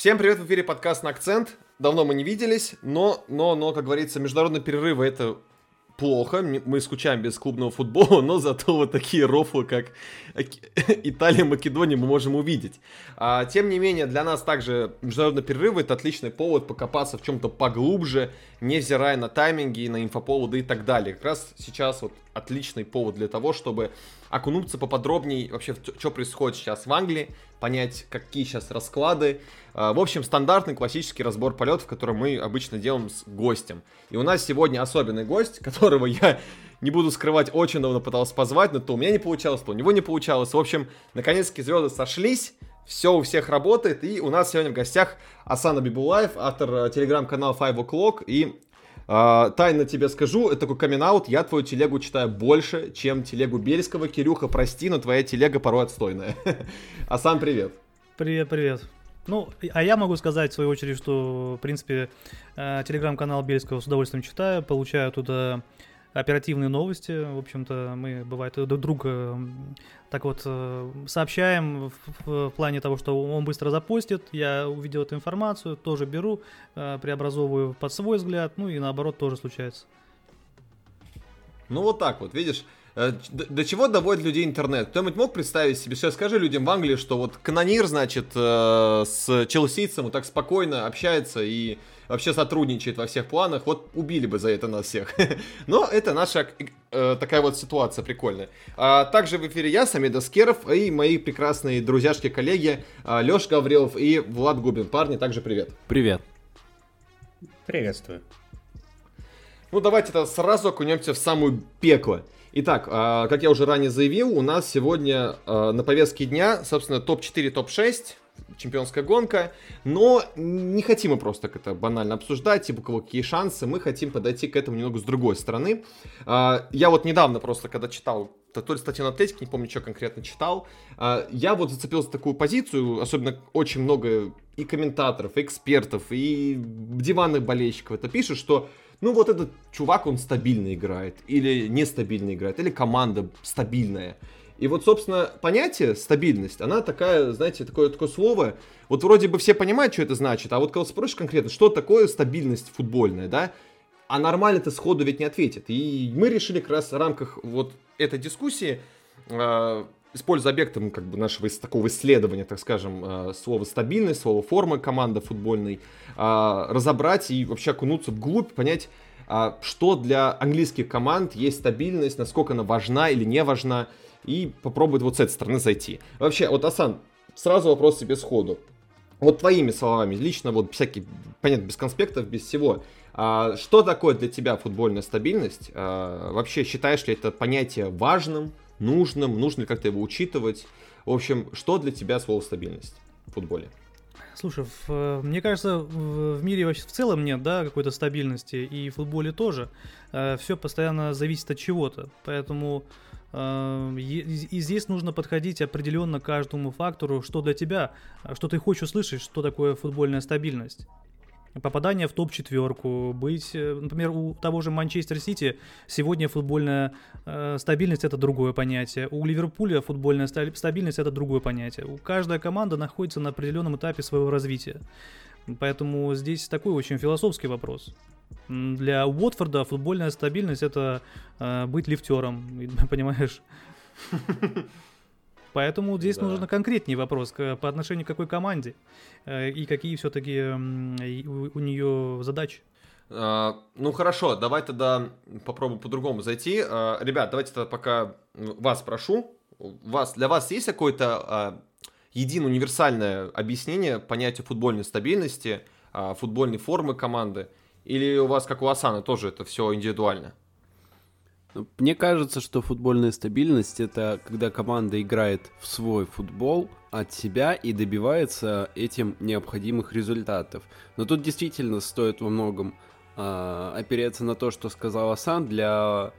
Всем привет, в эфире подкаст на акцент. Давно мы не виделись, но, но, но, как говорится, международные перерывы это плохо, мы скучаем без клубного футбола, но зато вот такие рофлы, как Италия, Македония, мы можем увидеть. А, тем не менее, для нас также международный перерыв это отличный повод покопаться в чем-то поглубже, невзирая на тайминги, на инфоповоды и так далее. Как раз сейчас вот отличный повод для того, чтобы окунуться поподробнее вообще, что происходит сейчас в Англии, понять, какие сейчас расклады. А, в общем, стандартный классический разбор полетов, который мы обычно делаем с гостем. И у нас сегодня особенный гость, которого я не буду скрывать, очень давно пытался позвать, но то у меня не получалось, то у него не получалось. В общем, наконец-таки звезды сошлись, все у всех работает, и у нас сегодня в гостях Асан Абибулаев, автор э, телеграм-канала Five O'Clock, и э, тайно тебе скажу, это такой камин я твою телегу читаю больше, чем телегу Бельского. Кирюха, прости, но твоя телега порой отстойная. Асан, привет. Привет, привет. Ну, а я могу сказать, в свою очередь, что, в принципе, э, телеграм-канал Бельского с удовольствием читаю, получаю туда оперативные новости. В общем-то, мы, бывает, друг друга так вот э, сообщаем в, в плане того, что он быстро запостит, я увидел эту информацию, тоже беру, э, преобразовываю под свой взгляд, ну и наоборот тоже случается. Ну вот так вот, видишь, до чего доводит людей интернет? Кто-нибудь мог представить себе, сейчас скажи людям в Англии, что вот канонир, значит, с челсийцем вот так спокойно общается и вообще сотрудничает во всех планах, вот убили бы за это нас всех. Но это наша э, такая вот ситуация прикольная. А, также в эфире я, Самед Аскеров, и мои прекрасные друзьяшки-коллеги Леш Гаврилов и Влад Губин. Парни, также привет. Привет. Приветствую. Ну, давайте тогда сразу окунемся в самую пекло. Итак, а, как я уже ранее заявил, у нас сегодня а, на повестке дня, собственно, топ-4, топ-6 чемпионская гонка, но не хотим мы просто как это банально обсуждать, типа у кого какие шансы, мы хотим подойти к этому немного с другой стороны. А, я вот недавно просто, когда читал то ли статью на Атлетике, не помню, что конкретно читал, я вот зацепился за такую позицию, особенно очень много и комментаторов, и экспертов, и диванных болельщиков это пишут, что ну вот этот чувак, он стабильно играет, или нестабильно играет, или команда стабильная. И вот, собственно, понятие стабильность, она такая, знаете, такое, такое слово, вот вроде бы все понимают, что это значит, а вот когда спросишь конкретно, что такое стабильность футбольная, да, а нормально-то сходу ведь не ответит. И мы решили как раз в рамках вот этой дискуссии, э, используя объектом как бы нашего такого исследования, так скажем, э, слово стабильность, слово форма команды футбольной, э, разобрать и вообще окунуться вглубь, понять, э, что для английских команд есть стабильность, насколько она важна или не важна, и попробует вот с этой стороны зайти. Вообще, вот, Асан, сразу вопрос себе сходу. Вот твоими словами, лично вот всякие, понятно, без конспектов, без всего. А, что такое для тебя футбольная стабильность? А, вообще считаешь ли это понятие важным, нужным? Нужно ли как-то его учитывать? В общем, что для тебя слово стабильность в футболе? Слушай, в, мне кажется, в, в мире вообще в целом нет, да, какой-то стабильности, и в футболе тоже. Э, все постоянно зависит от чего-то, поэтому Эм, и здесь нужно подходить определенно к каждому фактору, что для тебя, что ты хочешь услышать, что такое футбольная стабильность. Попадание в топ-четверку, быть, э, например, у того же Манчестер Сити сегодня футбольная э, стабильность это другое понятие, у Ливерпуля футбольная стабильность это другое понятие. У каждая команда находится на определенном этапе своего развития. Поэтому здесь такой очень философский вопрос. Для Уотфорда футбольная стабильность это э, быть лифтером, понимаешь? Поэтому здесь да. нужно конкретнее вопрос по отношению к какой команде э, и какие все-таки у, у нее задачи. Uh, ну хорошо, давай тогда попробуем по-другому зайти. Uh, ребят, давайте тогда пока вас прошу. Вас, для вас есть какое-то uh, единое универсальное объяснение понятия футбольной стабильности, футбольной формы команды? Или у вас, как у Асана, тоже это все индивидуально? Мне кажется, что футбольная стабильность это когда команда играет в свой футбол от себя и добивается этим необходимых результатов. Но тут действительно стоит во многом э, опереться на то, что сказал Асан для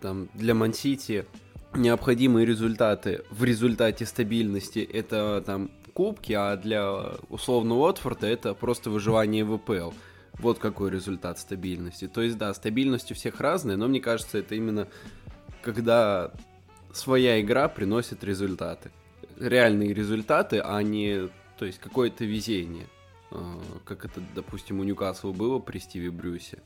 там, для Мансити необходимые результаты в результате стабильности это там кубки, а для условно Уотфорда это просто выживание в ВПЛ. Вот какой результат стабильности. То есть, да, стабильность у всех разная, но мне кажется, это именно когда своя игра приносит результаты. Реальные результаты, а не, то есть, какое-то везение. как это, допустим, у Ньюкасла было при Стиве Брюсе.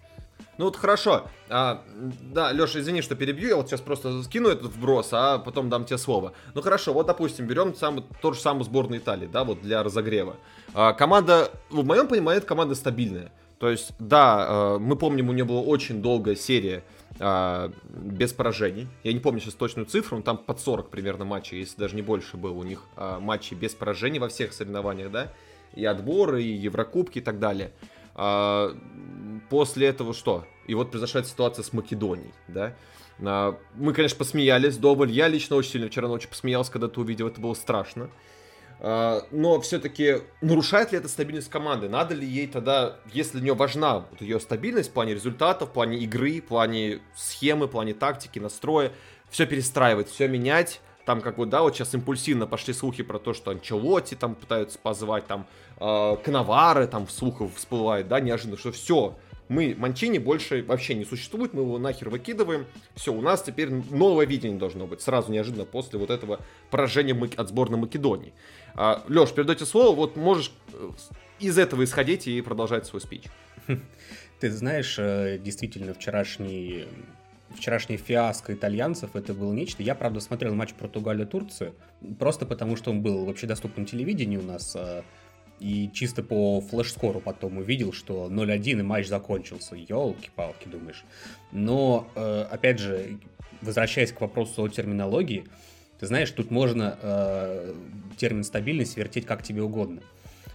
Ну вот хорошо. А, да, Леша, извини, что перебью. Я вот сейчас просто скину этот вброс, а потом дам тебе слово. Ну хорошо, вот допустим, берем сам, тот же самую сборную Италии, да, вот для разогрева. А, команда, в моем понимании, команда стабильная. То есть, да, а, мы помним, у нее была очень долгая серия а, без поражений. Я не помню сейчас точную цифру, но там под 40 примерно матчей, если даже не больше было у них а, матчей без поражений во всех соревнованиях, да. И отборы, и Еврокубки и так далее. А, после этого что? И вот произошла ситуация с Македонией, да? Мы, конечно, посмеялись, Доволь. Я лично очень сильно вчера ночью посмеялся, когда ты увидел, это было страшно. Но все-таки нарушает ли это стабильность команды? Надо ли ей тогда, если для нее важна вот ее стабильность в плане результатов, в плане игры, в плане схемы, в плане тактики, настроя, все перестраивать, все менять, там как бы, да, вот сейчас импульсивно пошли слухи про то, что Анчелоти там пытаются позвать, там э, Коновары там в слухах всплывает, да, неожиданно, что все, мы, Манчини больше вообще не существует, мы его нахер выкидываем, все, у нас теперь новое видение должно быть, сразу неожиданно после вот этого поражения от сборной Македонии. А, Леш, передайте слово, вот можешь э, из этого исходить и продолжать свой спич. Ты знаешь, э, действительно, вчерашний вчерашний фиаско итальянцев это было нечто. Я, правда, смотрел матч Португалия-Турция, просто потому что он был вообще доступен телевидению у нас, а, и чисто по флеш-скору потом увидел, что 0-1 и матч закончился. Ёлки-палки, думаешь. Но, э, опять же, возвращаясь к вопросу о терминологии, ты знаешь, тут можно э, термин стабильность вертеть как тебе угодно.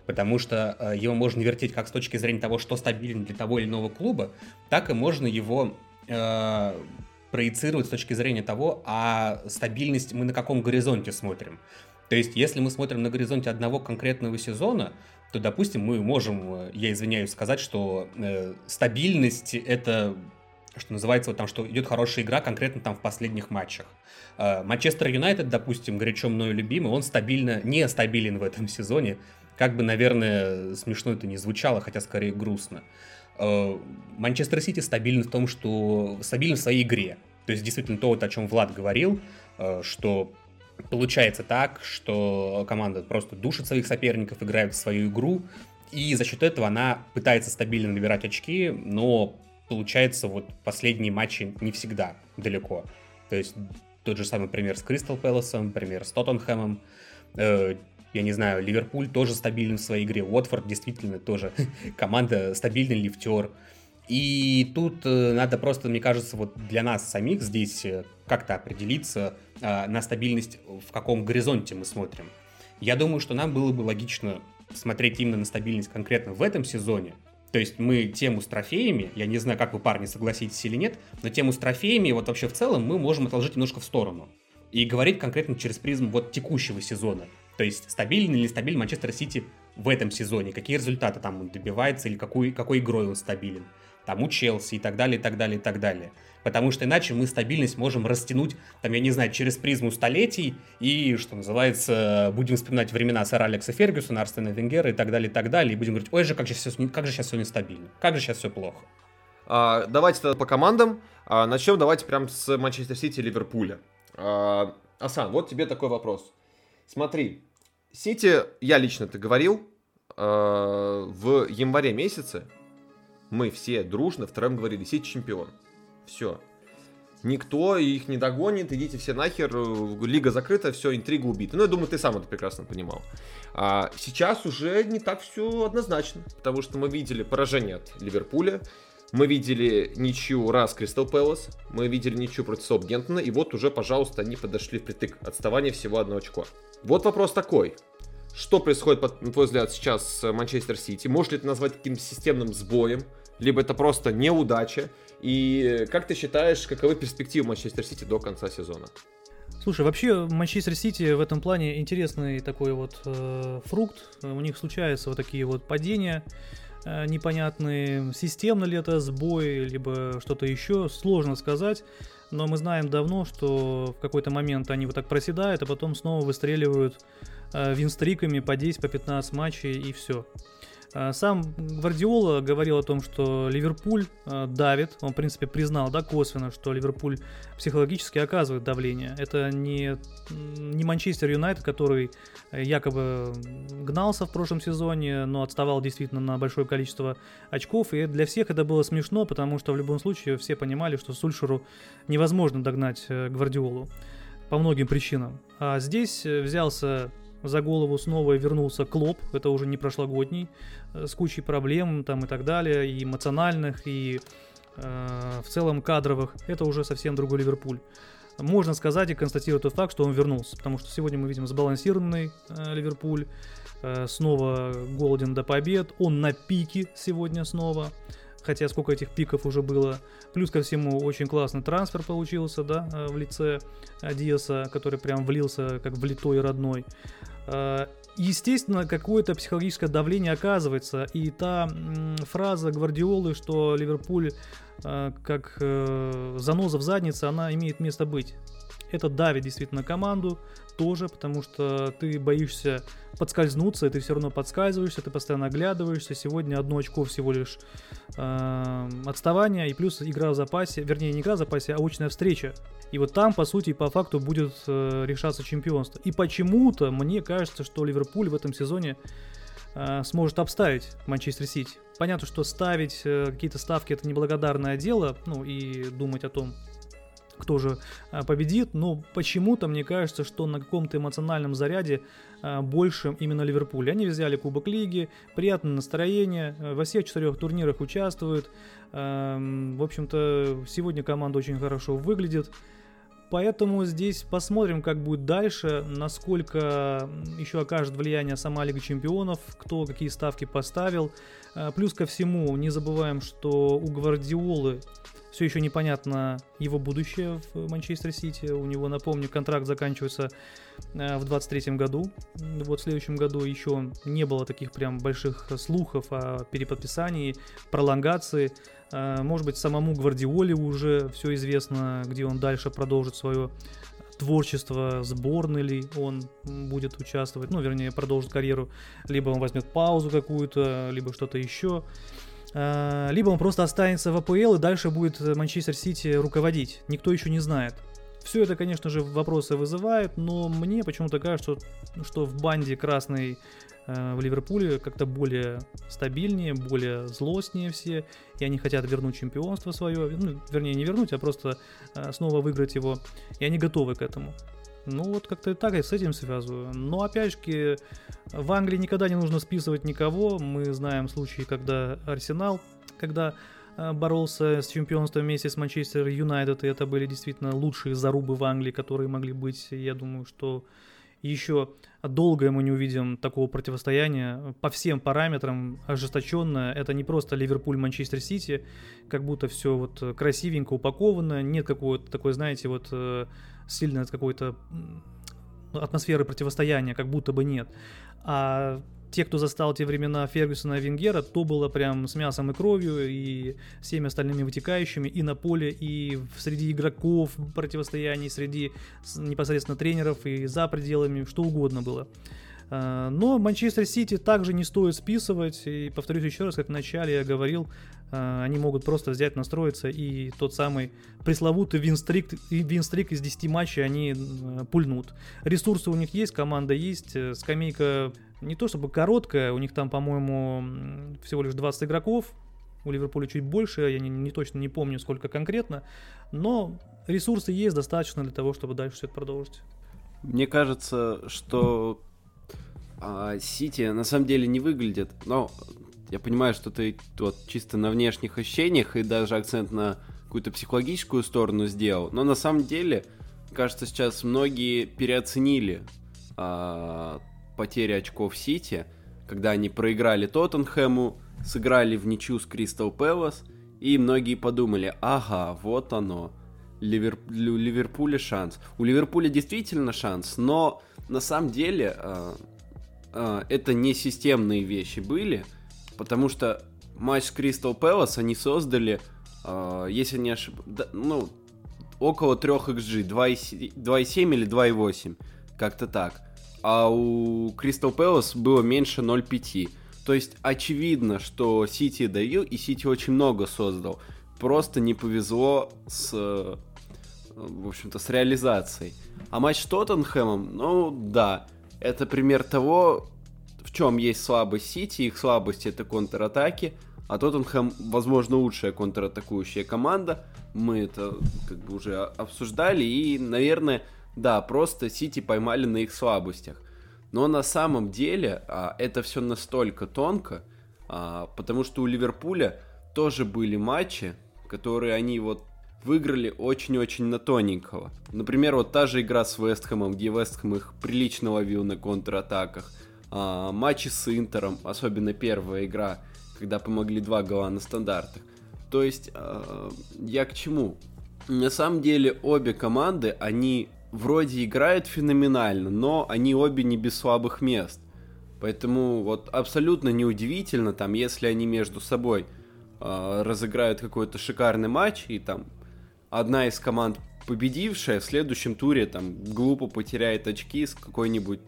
Потому что э, его можно вертеть как с точки зрения того, что стабилен для того или иного клуба, так и можно его э, проецировать с точки зрения того, а стабильность мы на каком горизонте смотрим. То есть, если мы смотрим на горизонте одного конкретного сезона, то, допустим, мы можем, э, я извиняюсь, сказать, что э, стабильность это что называется, вот там, что идет хорошая игра конкретно там в последних матчах. Э, Манчестер Юнайтед, допустим, горячо мною любимый, он стабильно, не стабилен в этом сезоне. Как бы, наверное, смешно это не звучало, хотя скорее грустно. Э, Манчестер Сити стабилен в том, что стабилен в своей игре. То есть действительно то, вот, о чем Влад говорил, э, что получается так, что команда просто душит своих соперников, играет в свою игру, и за счет этого она пытается стабильно набирать очки, но получается вот последние матчи не всегда далеко. То есть тот же самый пример с Кристал Пэласом, пример с Тоттенхэмом, э, я не знаю, Ливерпуль тоже стабилен в своей игре, Уотфорд действительно тоже команда стабильный лифтер. И тут э, надо просто, мне кажется, вот для нас самих здесь э, как-то определиться э, на стабильность, в каком горизонте мы смотрим. Я думаю, что нам было бы логично смотреть именно на стабильность конкретно в этом сезоне. То есть мы тему с трофеями, я не знаю, как вы, парни, согласитесь или нет, но тему с трофеями, вот вообще в целом, мы можем отложить немножко в сторону. И говорить конкретно через призму вот текущего сезона. То есть стабильный или нестабильный Манчестер Сити в этом сезоне, какие результаты там он добивается или какой, какой игрой он стабилен. Там у Челси и так далее, и так далее, и так далее. Потому что иначе мы стабильность можем растянуть, там, я не знаю, через призму столетий и, что называется, будем вспоминать времена сэра Алекса Фергюсона, Арсена Венгера и так далее, и так далее, и будем говорить, ой же, как же сейчас, как же сейчас все нестабильно, как же сейчас все плохо. А, давайте тогда по командам. А, начнем давайте прям с Манчестер Сити и Ливерпуля. А, Асан, вот тебе такой вопрос. Смотри, Сити, я лично это говорил, э, в январе месяце мы все дружно втроем говорили, Сити чемпион. Все. Никто их не догонит, идите все нахер, лига закрыта, все, интрига убита. Ну, я думаю, ты сам это прекрасно понимал. А сейчас уже не так все однозначно, потому что мы видели поражение от Ливерпуля, мы видели ничью раз Кристал Пэлас, мы видели ничью против Саутгемптона, и вот уже, пожалуйста, они подошли впритык. Отставание всего одно очко. Вот вопрос такой. Что происходит, на твой взгляд, сейчас с Манчестер Сити? Может ли это назвать каким-то системным сбоем? Либо это просто неудача? И как ты считаешь, каковы перспективы Манчестер Сити до конца сезона? Слушай, вообще Манчестер Сити в этом плане интересный такой вот э, фрукт. У них случаются вот такие вот падения э, непонятные. Системно ли это сбой, либо что-то еще, сложно сказать. Но мы знаем давно, что в какой-то момент они вот так проседают, а потом снова выстреливают э, винстриками по 10, по 15 матчей и все. А, сам Гвардиола говорил о том, что Ливерпуль а, давит. Он, в принципе, признал, да, косвенно, что Ливерпуль психологически оказывает давление. Это не, не Манчестер Юнайтед, который э, якобы гнался в прошлом сезоне, но отставал действительно на большое количество очков. И для всех это было смешно, потому что в любом случае все понимали, что Сульшеру невозможно догнать э, Гвардиолу по многим причинам. А здесь э, взялся за голову снова вернулся Клоп, это уже не прошлогодний, э, с кучей проблем там и так далее, и эмоциональных, и э, в целом кадровых. Это уже совсем другой Ливерпуль. Можно сказать и констатировать тот факт, что он вернулся, потому что сегодня мы видим сбалансированный э, Ливерпуль, э, снова голоден до побед, он на пике сегодня снова хотя сколько этих пиков уже было. Плюс ко всему очень классный трансфер получился, да, э, в лице Диаса, который прям влился как влитой родной. Э, естественно, какое-то психологическое давление оказывается. И та фраза Гвардиолы, что Ливерпуль э, как заноза в заднице, она имеет место быть. Это давит действительно команду тоже, потому что ты боишься подскользнуться, и ты все равно подскальзываешься, ты постоянно оглядываешься. Сегодня одно очко всего лишь э, отставания, и плюс игра в запасе, вернее, не игра в запасе, а очная встреча. И вот там, по сути, по факту будет э, решаться чемпионство. И почему-то мне кажется, что Ливерпуль в этом сезоне э, сможет обставить Манчестер Сити. Понятно, что ставить э, какие-то ставки это неблагодарное дело, ну и думать о том, кто же а, победит, но почему-то мне кажется, что на каком-то эмоциональном заряде а, больше именно Ливерпуль. Они взяли Кубок Лиги, приятное настроение, а, во всех четырех турнирах участвуют. В общем-то, сегодня команда очень хорошо выглядит. Поэтому здесь посмотрим, как будет дальше, насколько еще окажет влияние сама Лига Чемпионов, кто какие ставки поставил. Плюс ко всему, не забываем, что у Гвардиолы все еще непонятно его будущее в Манчестер Сити. У него, напомню, контракт заканчивается э, в 23 году. Вот в следующем году еще не было таких прям больших слухов о переподписании, пролонгации. Э, может быть, самому Гвардиоле уже все известно, где он дальше продолжит свое творчество сборной ли он будет участвовать, ну, вернее, продолжит карьеру, либо он возьмет паузу какую-то, либо что-то еще. А, либо он просто останется в АПЛ и дальше будет Манчестер Сити руководить. Никто еще не знает. Все это, конечно же, вопросы вызывает, но мне почему-то кажется, что в банде красной в Ливерпуле как-то более стабильнее, более злостнее все, и они хотят вернуть чемпионство свое, ну, вернее, не вернуть, а просто э, снова выиграть его, и они готовы к этому. Ну вот как-то так я с этим связываю. Но опять же, в Англии никогда не нужно списывать никого. Мы знаем случаи, когда Арсенал, когда э, боролся с чемпионством вместе с Манчестер Юнайтед, и это были действительно лучшие зарубы в Англии, которые могли быть. Я думаю, что еще долго мы не увидим такого противостояния по всем параметрам ожесточенное. Это не просто Ливерпуль-Манчестер Сити, как будто все вот красивенько упаковано, нет какого-то такой, знаете, вот э, сильной какой-то атмосферы противостояния, как будто бы нет. А те, кто застал те времена Фергюсона и Венгера, то было прям с мясом и кровью, и всеми остальными вытекающими, и на поле, и среди игроков противостояний, среди непосредственно тренеров, и за пределами, что угодно было. А, но Манчестер Сити также не стоит списывать, и повторюсь еще раз, как в начале я говорил, а, они могут просто взять, настроиться, и тот самый пресловутый винстрик, винстрик из 10 матчей они пульнут. Ресурсы у них есть, команда есть, э, скамейка не то чтобы короткая, у них там, по-моему, всего лишь 20 игроков, у Ливерпуля чуть больше, я не, не точно не помню, сколько конкретно, но ресурсы есть достаточно для того, чтобы дальше все это продолжить. Мне кажется, что а, Сити на самом деле не выглядит, но я понимаю, что ты вот чисто на внешних ощущениях и даже акцент на какую-то психологическую сторону сделал, но на самом деле, кажется, сейчас многие переоценили а, потери очков Сити, когда они проиграли Тоттенхэму, сыграли в ничью с Кристал Пэлас, и многие подумали, ага, вот оно, Ливер... у Ливерпуля шанс. У Ливерпуля действительно шанс, но на самом деле э, э, это не системные вещи были, потому что матч с Кристал Пэлас они создали, э, если не ошибаюсь, да, ну, около 3 XG, 2,7 или 2,8, как-то так а у Crystal Palace было меньше 0,5. То есть очевидно, что Сити давил, и Сити очень много создал. Просто не повезло с, э, в общем-то, с реализацией. А матч с Тоттенхэмом, ну да, это пример того, в чем есть слабость Сити. Их слабость это контратаки, а Тоттенхэм, возможно, лучшая контратакующая команда. Мы это как бы уже обсуждали. И, наверное, да, просто Сити поймали на их слабостях. Но на самом деле а, это все настолько тонко, а, потому что у Ливерпуля тоже были матчи, которые они вот выиграли очень-очень на тоненького. Например, вот та же игра с Вестхэмом, где Вестхэм их прилично ловил на контратаках. А, матчи с Интером, особенно первая игра, когда помогли два гола на стандартах. То есть, а, я к чему? На самом деле, обе команды, они вроде играют феноменально, но они обе не без слабых мест. Поэтому вот абсолютно неудивительно, там, если они между собой э, разыграют какой-то шикарный матч, и там одна из команд победившая в следующем туре там глупо потеряет очки с какой-нибудь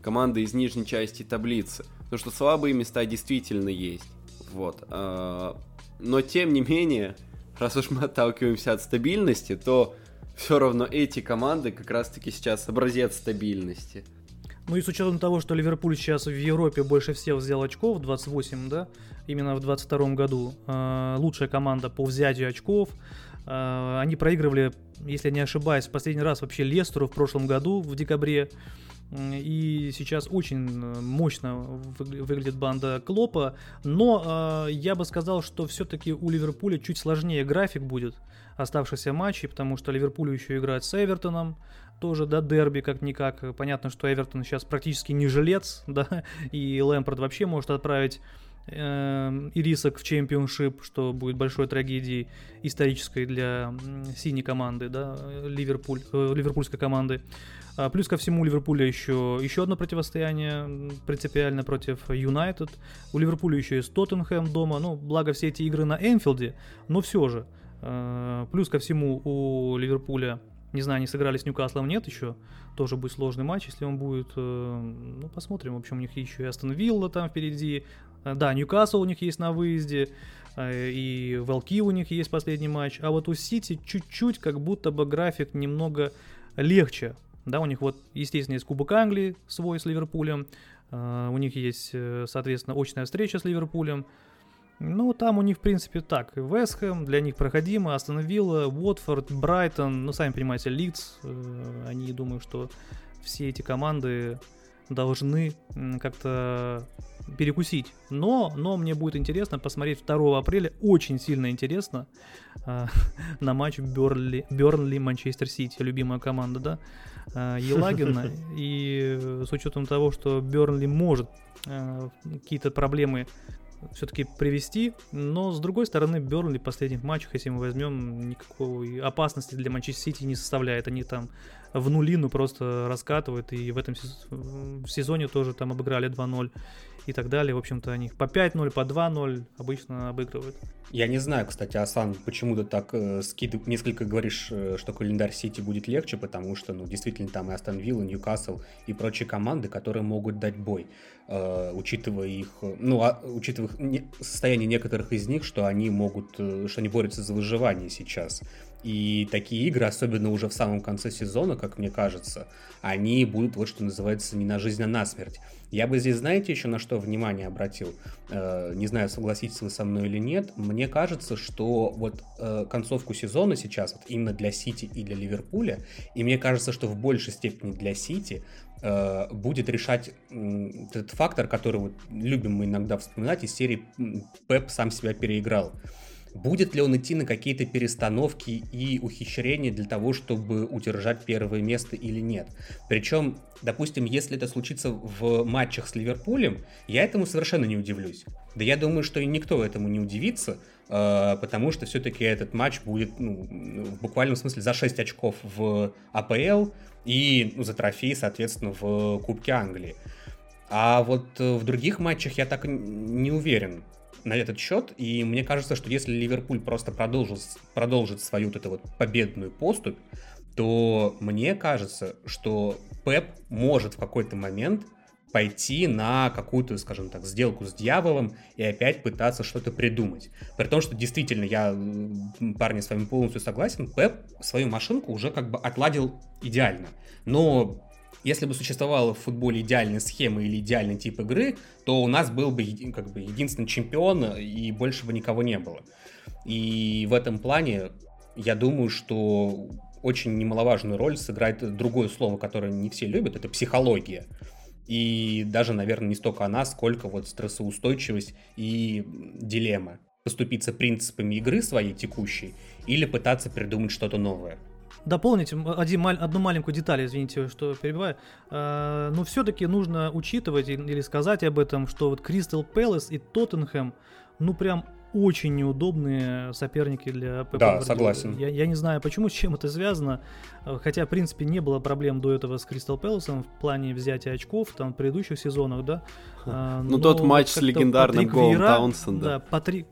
командой из нижней части таблицы. Потому что слабые места действительно есть. Вот. Э, но тем не менее, раз уж мы отталкиваемся от стабильности, то все равно эти команды как раз-таки сейчас образец стабильности. Ну и с учетом того, что Ливерпуль сейчас в Европе больше всех взял очков, 28, да, именно в 22 году, э, лучшая команда по взятию очков, э, они проигрывали, если не ошибаюсь, последний раз вообще Лестеру в прошлом году, в декабре, и сейчас очень э, мощно выглядит банда Клопа, но э, я бы сказал, что все-таки у Ливерпуля чуть сложнее график будет оставшихся матчей, потому что Ливерпуль еще играет с Эвертоном, тоже, да, дерби как-никак. Понятно, что Эвертон сейчас практически не жилец, да, и Лэмпорт вообще может отправить э, Ирисок в чемпионшип, что будет большой трагедией исторической для синей команды, да, Ливерпуль, э, ливерпульской команды. А, плюс ко всему у Ливерпуля еще, еще одно противостояние принципиально против Юнайтед. У Ливерпуля еще есть Тоттенхэм дома. Ну, благо все эти игры на Энфилде, но все же. А, плюс ко всему у Ливерпуля, не знаю, они сыграли с Ньюкаслом, нет еще. Тоже будет сложный матч, если он будет. Э, ну, посмотрим. В общем, у них еще и Астон Вилла там впереди. А, да, Ньюкасл у них есть на выезде. И Волки у них есть последний матч. А вот у Сити чуть-чуть как будто бы график немного легче да, у них вот, естественно, есть Кубок Англии свой с Ливерпулем, у них есть, э, соответственно, очная встреча с Ливерпулем. Ну, там у них, в принципе, так. Вестхэм для них проходимо, Астон Вилла, Уотфорд, Брайтон, ну, сами понимаете, Лидс. Uh, они, думаю, что все эти команды должны как-то перекусить. Но, но мне будет интересно посмотреть 2 апреля, очень сильно интересно, э, на матч Бернли, Бернли Манчестер Сити, любимая команда, да, э, Елагина. И с учетом того, что Бернли может э, какие-то проблемы все-таки привести, но с другой стороны, Бернли в последних матчах, если мы возьмем, никакой опасности для Манчестер Сити не составляет. Они там в нулину просто раскатывают, и в этом сезоне тоже там обыграли 2-0 и так далее. В общем-то, они по 5-0, по 2-0 обычно обыгрывают. Я не знаю, кстати, Асан, почему ты так э, скид... несколько говоришь, э, что календарь Сити будет легче, потому что, ну, действительно, там и Астон Вилла, Ньюкасл и прочие команды, которые могут дать бой, э, учитывая их, ну, а, учитывая состояние некоторых из них, что они могут, э, что они борются за выживание сейчас. И такие игры, особенно уже в самом конце сезона, как мне кажется, они будут, вот что называется, не на жизнь, а на смерть. Я бы здесь, знаете, еще на что внимание обратил? Э, не знаю, согласитесь вы со мной или нет. Мне кажется, что вот э, концовку сезона сейчас, вот именно для Сити и для Ливерпуля, и мне кажется, что в большей степени для Сити, э, будет решать этот фактор, который вот любим мы иногда вспоминать из серии «Пеп сам себя переиграл». Будет ли он идти на какие-то перестановки и ухищрения для того, чтобы удержать первое место или нет? Причем, допустим, если это случится в матчах с Ливерпулем, я этому совершенно не удивлюсь. Да я думаю, что и никто этому не удивится, э, потому что все-таки этот матч будет ну, в буквальном смысле за 6 очков в АПЛ и ну, за трофей, соответственно, в Кубке Англии. А вот э, в других матчах я так не уверен на этот счет, и мне кажется, что если Ливерпуль просто продолжит, продолжит свою вот эту вот победную поступь, то мне кажется, что Пеп может в какой-то момент пойти на какую-то, скажем так, сделку с дьяволом и опять пытаться что-то придумать. При том, что действительно я, парни, с вами полностью согласен, Пеп свою машинку уже как бы отладил идеально. Но если бы существовала в футболе идеальная схема или идеальный тип игры, то у нас был бы как бы единственный чемпион и больше бы никого не было. И в этом плане я думаю, что очень немаловажную роль сыграет другое слово, которое не все любят, это психология. И даже, наверное, не столько она, сколько вот стрессоустойчивость и дилемма. Поступиться принципами игры своей текущей или пытаться придумать что-то новое. Дополнить один, одну маленькую деталь, извините, что перебиваю. А, но все-таки нужно учитывать или сказать об этом, что вот Кристал Пэлас и Тоттенхэм, ну прям очень неудобные соперники для ПП. Да, согласен. Я, я не знаю, почему, с чем это связано. Э, хотя, в принципе, не было проблем до этого с Кристал Пэласом в плане взятия очков там в предыдущих сезонах, да. А, ну, тот матч с легендарным голом Таунсенда. Да, Патрик,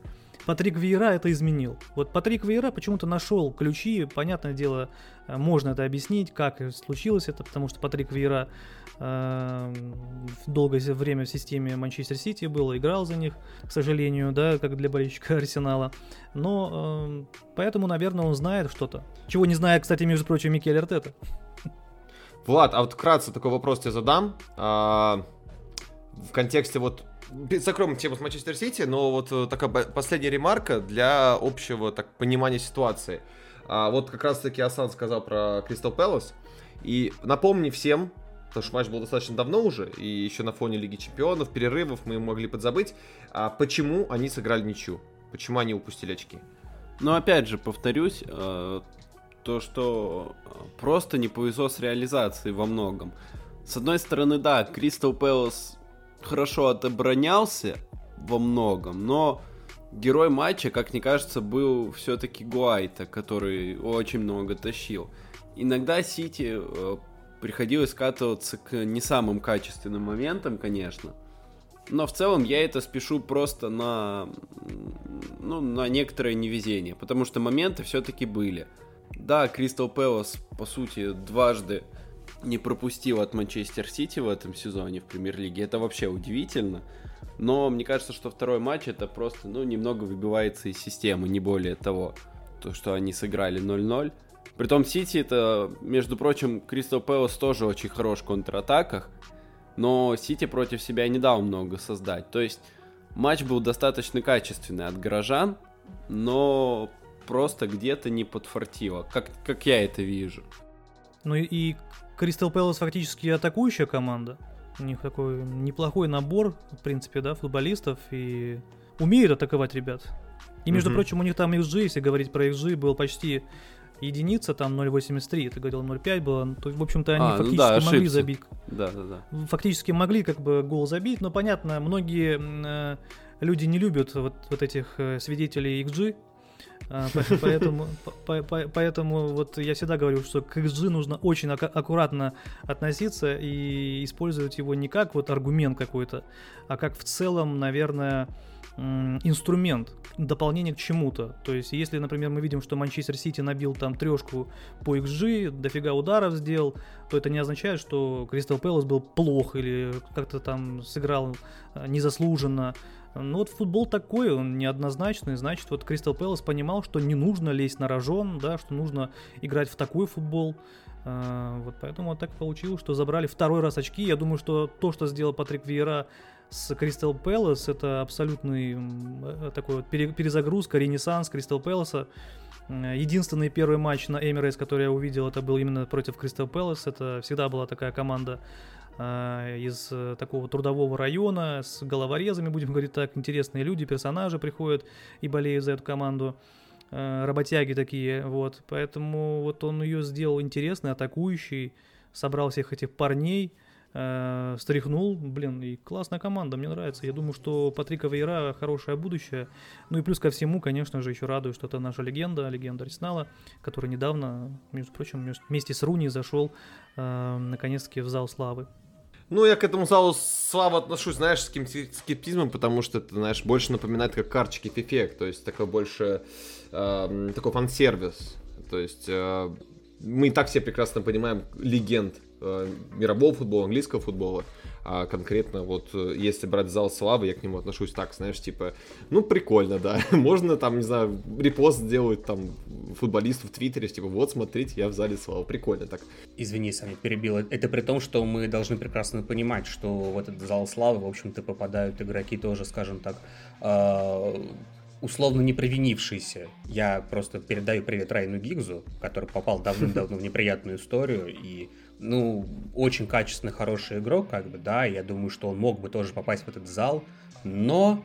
Патрик Вейра это изменил. Вот Патрик Вейра почему-то нашел ключи, понятное дело, э, можно это объяснить, как случилось это, потому что Патрик Вейра э, долгое время в системе Манчестер Сити был, играл за них, к сожалению, да, как для болельщика Арсенала. Но э, поэтому, наверное, он знает что-то. Чего не знает, кстати, между прочим, Микель Артета. Влад, а вот вкратце такой вопрос тебе задам. А, в контексте вот закроем тему с Манчестер Сити, но вот э, такая последняя ремарка для общего так, понимания ситуации. А, вот как раз-таки Асан сказал про Кристал Пэлас. И напомни всем, потому что матч был достаточно давно уже, и еще на фоне Лиги Чемпионов, перерывов мы могли подзабыть, а почему они сыграли ничью? Почему они упустили очки? Ну, опять же, повторюсь, э, то, что э, просто не повезло с реализацией во многом. С одной стороны, да, Кристал Пэлас хорошо отобронялся во многом, но герой матча, как мне кажется, был все-таки Гуайта, который очень много тащил. Иногда Сити э, приходилось скатываться к не самым качественным моментам, конечно. Но в целом я это спешу просто на, ну, на некоторое невезение, потому что моменты все-таки были. Да, Кристал Пэлас, по сути, дважды не пропустил от Манчестер Сити в этом сезоне в премьер-лиге. Это вообще удивительно. Но мне кажется, что второй матч это просто, ну, немного выбивается из системы, не более того. То, что они сыграли 0-0. Притом Сити это, между прочим, Кристал Пэлас тоже очень хорош в контратаках. Но Сити против себя не дал много создать. То есть матч был достаточно качественный от горожан, но просто где-то не подфартило, как, как я это вижу. Ну и Кристал Пэлас фактически атакующая команда. У них такой неплохой набор, в принципе, да, футболистов, и умеют атаковать ребят. И, между mm-hmm. прочим, у них там XG, если говорить про XG, был почти единица, там 0.83, ты говорил 0.5 было, то, в общем-то, они а, ну фактически ну да, могли забить. Да, да, да. Фактически могли как бы гол забить, но понятно, многие э, люди не любят вот, вот этих э, свидетелей XG, поэтому, поэтому вот я всегда говорю, что к XG нужно очень аккуратно относиться и использовать его не как вот аргумент какой-то, а как в целом, наверное, инструмент, дополнение к чему-то. То есть, если, например, мы видим, что Манчестер Сити набил там трешку по XG, дофига ударов сделал, то это не означает, что Кристал Пэлас был плох или как-то там сыграл а, незаслуженно. Ну вот футбол такой, он неоднозначный, значит, вот Кристал Пэлас понимал, что не нужно лезть на рожон, да, что нужно играть в такой футбол. А, вот поэтому вот так получилось, что забрали второй раз очки. Я думаю, что то, что сделал Патрик Виера с Кристал Пэлас, это абсолютный э, такой вот перезагрузка, ренессанс Кристал Пэласа. Единственный первый матч на Эмирейтс, который я увидел, это был именно против Кристал Пэлас. Это всегда была такая команда а, из э, такого трудового района с головорезами, будем говорить так, интересные люди, персонажи приходят и болеют за эту команду, работяги такие, вот, поэтому вот он ее сделал интересный, атакующий, собрал всех этих парней, э, встряхнул, блин, и классная команда, мне нравится. Я думаю, что Патрика Вейра хорошее будущее. Ну и плюс ко всему, конечно же, еще радует, что это наша легенда, легенда Арсенала, который недавно, между прочим, вместе с Руни зашел э, наконец-таки в зал славы. Ну, я к этому залу славы отношусь, знаешь, с скептизмом, потому что это, знаешь, больше напоминает как карточки эффект, то есть такой больше э, такой фан-сервис. То есть э, мы и так все прекрасно понимаем легенд мирового футбола, английского футбола. А конкретно вот, э, если брать зал славы, я к нему отношусь так, знаешь, типа, ну, прикольно, да. Можно там, не знаю, репост сделать там футболисту в Твиттере, типа, вот, смотрите, я в зале славы. Прикольно так. Извини, Саня, перебил. Это при том, что мы должны прекрасно понимать, что в этот зал славы, в общем-то, попадают игроки тоже, скажем так, а, условно не провинившийся. Я просто передаю привет Райну Гигзу, который попал давным-давно в неприятную историю и ну, очень качественный, хороший игрок, как бы, да, я думаю, что он мог бы тоже попасть в этот зал, но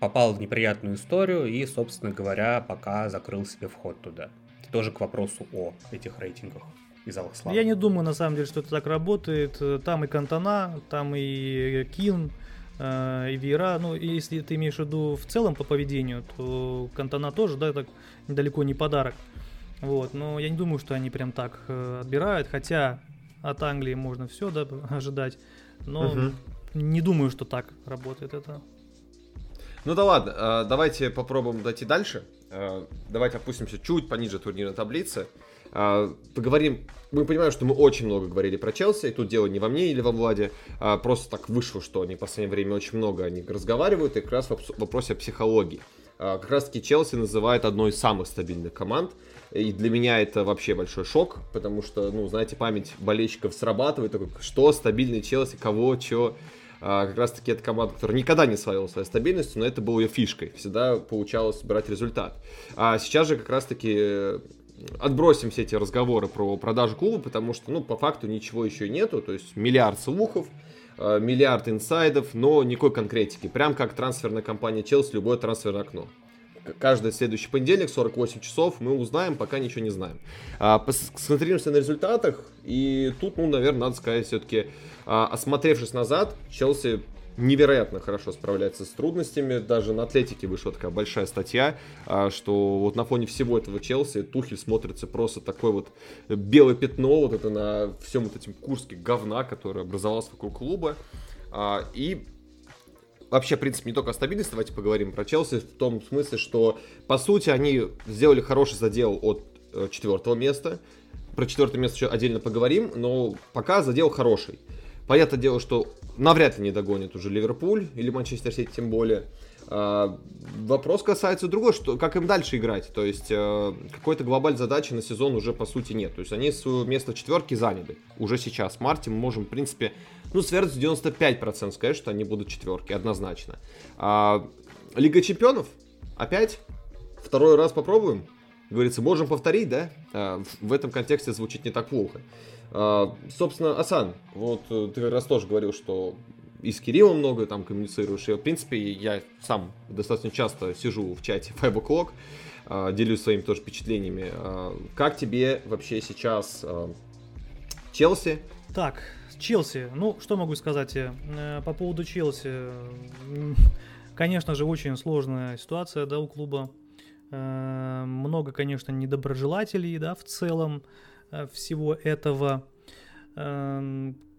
попал в неприятную историю и, собственно говоря, пока закрыл себе вход туда. Это тоже к вопросу о этих рейтингах и залах славы. Я не думаю, на самом деле, что это так работает. Там и Кантана, там и Кин, Э, и Вера, ну, если ты имеешь в виду в целом по поведению, то Кантана тоже, да, так далеко не подарок. Вот, но я не думаю, что они прям так э, отбирают, хотя от Англии можно все, да, ожидать, но угу. не думаю, что так работает это. Ну да ладно, э, давайте попробуем дойти дальше. Давайте опустимся чуть пониже турнирной таблицы. А, поговорим. Мы понимаем, что мы очень много говорили про Челси, и тут дело не во мне или во Владе, а просто так вышло, что они в последнее время очень много о них разговаривают, и как раз в вопросе о психологии. Как раз таки Челси называют одной из самых стабильных команд, и для меня это вообще большой шок, потому что, ну, знаете, память болельщиков срабатывает, такой, что стабильный Челси, кого, чего. А, как раз таки это команда, которая никогда не славила своей стабильностью, но это было ее фишкой. Всегда получалось брать результат. А сейчас же как раз таки отбросим все эти разговоры про продажу клуба, потому что, ну, по факту ничего еще нету, то есть миллиард слухов, э, миллиард инсайдов, но никакой конкретики. Прям как трансферная компания Челси, любое трансферное окно. Каждый следующий понедельник, 48 часов, мы узнаем, пока ничего не знаем. А, на результатах, и тут, ну, наверное, надо сказать все-таки, а, осмотревшись назад, Челси невероятно хорошо справляется с трудностями. Даже на Атлетике вышла такая большая статья, а, что вот на фоне всего этого Челси Тухель смотрится просто такой вот белое пятно вот это на всем вот этим курске говна, который образовался вокруг клуба. А, и вообще, в принципе, не только о стабильности, давайте поговорим про Челси, в том смысле, что, по сути, они сделали хороший задел от э, четвертого места. Про четвертое место еще отдельно поговорим, но пока задел хороший. Понятное дело, что навряд ли не догонит уже Ливерпуль или Манчестер Сити тем более. А, вопрос касается другого, что как им дальше играть. То есть э, какой-то глобальной задачи на сезон уже по сути нет. То есть они свое место в четверке заняли уже сейчас. В марте мы можем, в принципе, ну, с вероятностью 95% сказать, что они будут четверки, однозначно. А, Лига чемпионов? Опять? Второй раз попробуем? Говорится, можем повторить, да? А, в этом контексте звучит не так плохо. Собственно, Асан, вот э, ты как раз тоже говорил, что и с Кириллом много там коммуницируешь. И, в принципе, я сам достаточно часто сижу в чате Five O'Clock, а, делюсь своими тоже впечатлениями. А, как тебе вообще сейчас Челси? Так, Челси. Ну, что могу сказать э, по поводу Челси? Конечно же, очень сложная ситуация, да, у клуба. Э, много, конечно, недоброжелателей, да, в целом. Э, всего этого.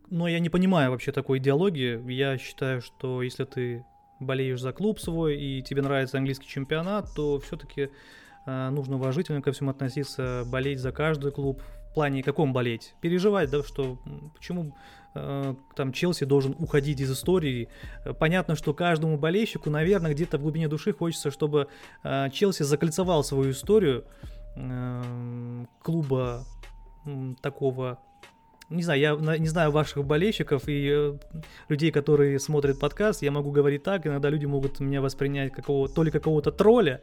Но я не понимаю вообще такой идеологии. Я считаю, что если ты болеешь за клуб свой и тебе нравится английский чемпионат, то все-таки э, нужно уважительно ко всему относиться, болеть за каждый клуб. В плане каком болеть? Переживать, да, что почему э, там Челси должен уходить из истории. Понятно, что каждому болельщику, наверное, где-то в глубине души хочется, чтобы Челси закольцевал свою историю клуба такого не знаю, я не знаю ваших болельщиков и э, людей, которые смотрят подкаст, я могу говорить так, иногда люди могут меня воспринять какого, то ли какого-то тролля,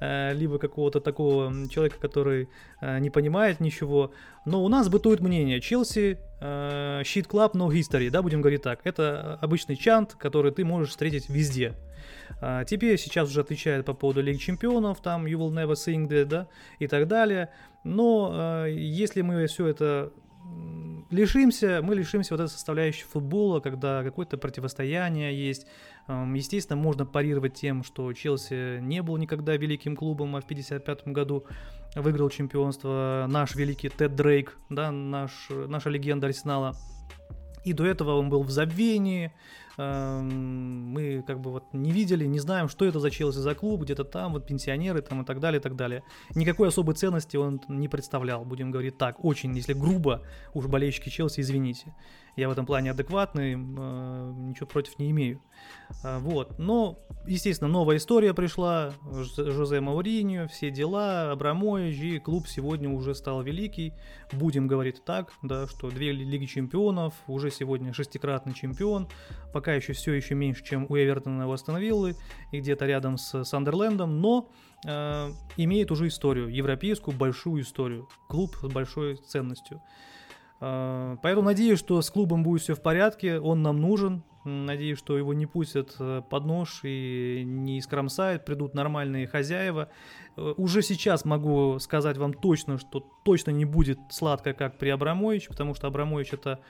э, либо какого-то такого человека, который э, не понимает ничего. Но у нас бытует мнение, Chelsea, shit club, no history, да, будем говорить так. Это обычный чант, который ты можешь встретить везде. Теперь сейчас уже отвечает по поводу Лиги Чемпионов, там You Will Never Sing That, да, и так далее. Но если мы все это лишимся, мы лишимся вот этой составляющей футбола, когда какое-то противостояние есть. Естественно, можно парировать тем, что Челси не был никогда великим клубом, а в 1955 году выиграл чемпионство наш великий Тед Дрейк, да, наш, наша легенда Арсенала. И до этого он был в забвении, мы как бы вот не видели, не знаем, что это за Челси за клуб, где-то там, вот пенсионеры там и так далее, и так далее. Никакой особой ценности он не представлял, будем говорить так, очень, если грубо, уж болельщики Челси, извините. Я в этом плане адекватный, э, ничего против не имею. А, вот. Но, естественно, новая история пришла. Жозе Мауриньо, все дела, Абрамович, и клуб сегодня уже стал великий. Будем говорить так, да, что две Лиги Чемпионов, уже сегодня шестикратный чемпион. Пока еще все еще меньше, чем у Эвертона восстановил и где-то рядом с Сандерлендом, но э, имеет уже историю, европейскую большую историю. Клуб с большой ценностью. А, поэтому надеюсь, что с клубом будет все в порядке, он нам нужен. Надеюсь, что его не пустят э, под нож и не искромсают, придут нормальные хозяева. Э, уже сейчас могу сказать вам точно, что точно не будет сладко, как при Абрамовиче, потому что Абрамович это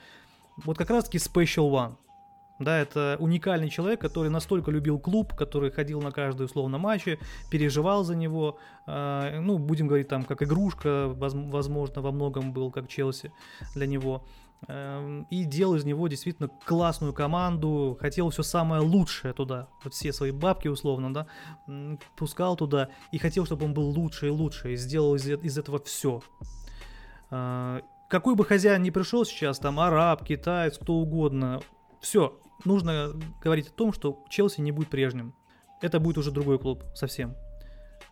вот как раз-таки special one. Да, это уникальный человек, который настолько любил клуб, который ходил на каждый условно матче, переживал за него. Э, ну, будем говорить, там, как игрушка, возможно, во многом был, как Челси для него. Э, и делал из него действительно классную команду, хотел все самое лучшее туда, вот все свои бабки условно, да, пускал туда и хотел, чтобы он был лучше и лучше, и сделал из, из этого все. Э, какой бы хозяин ни пришел сейчас, там араб, китаец, кто угодно, все, нужно говорить о том, что Челси не будет прежним. Это будет уже другой клуб совсем.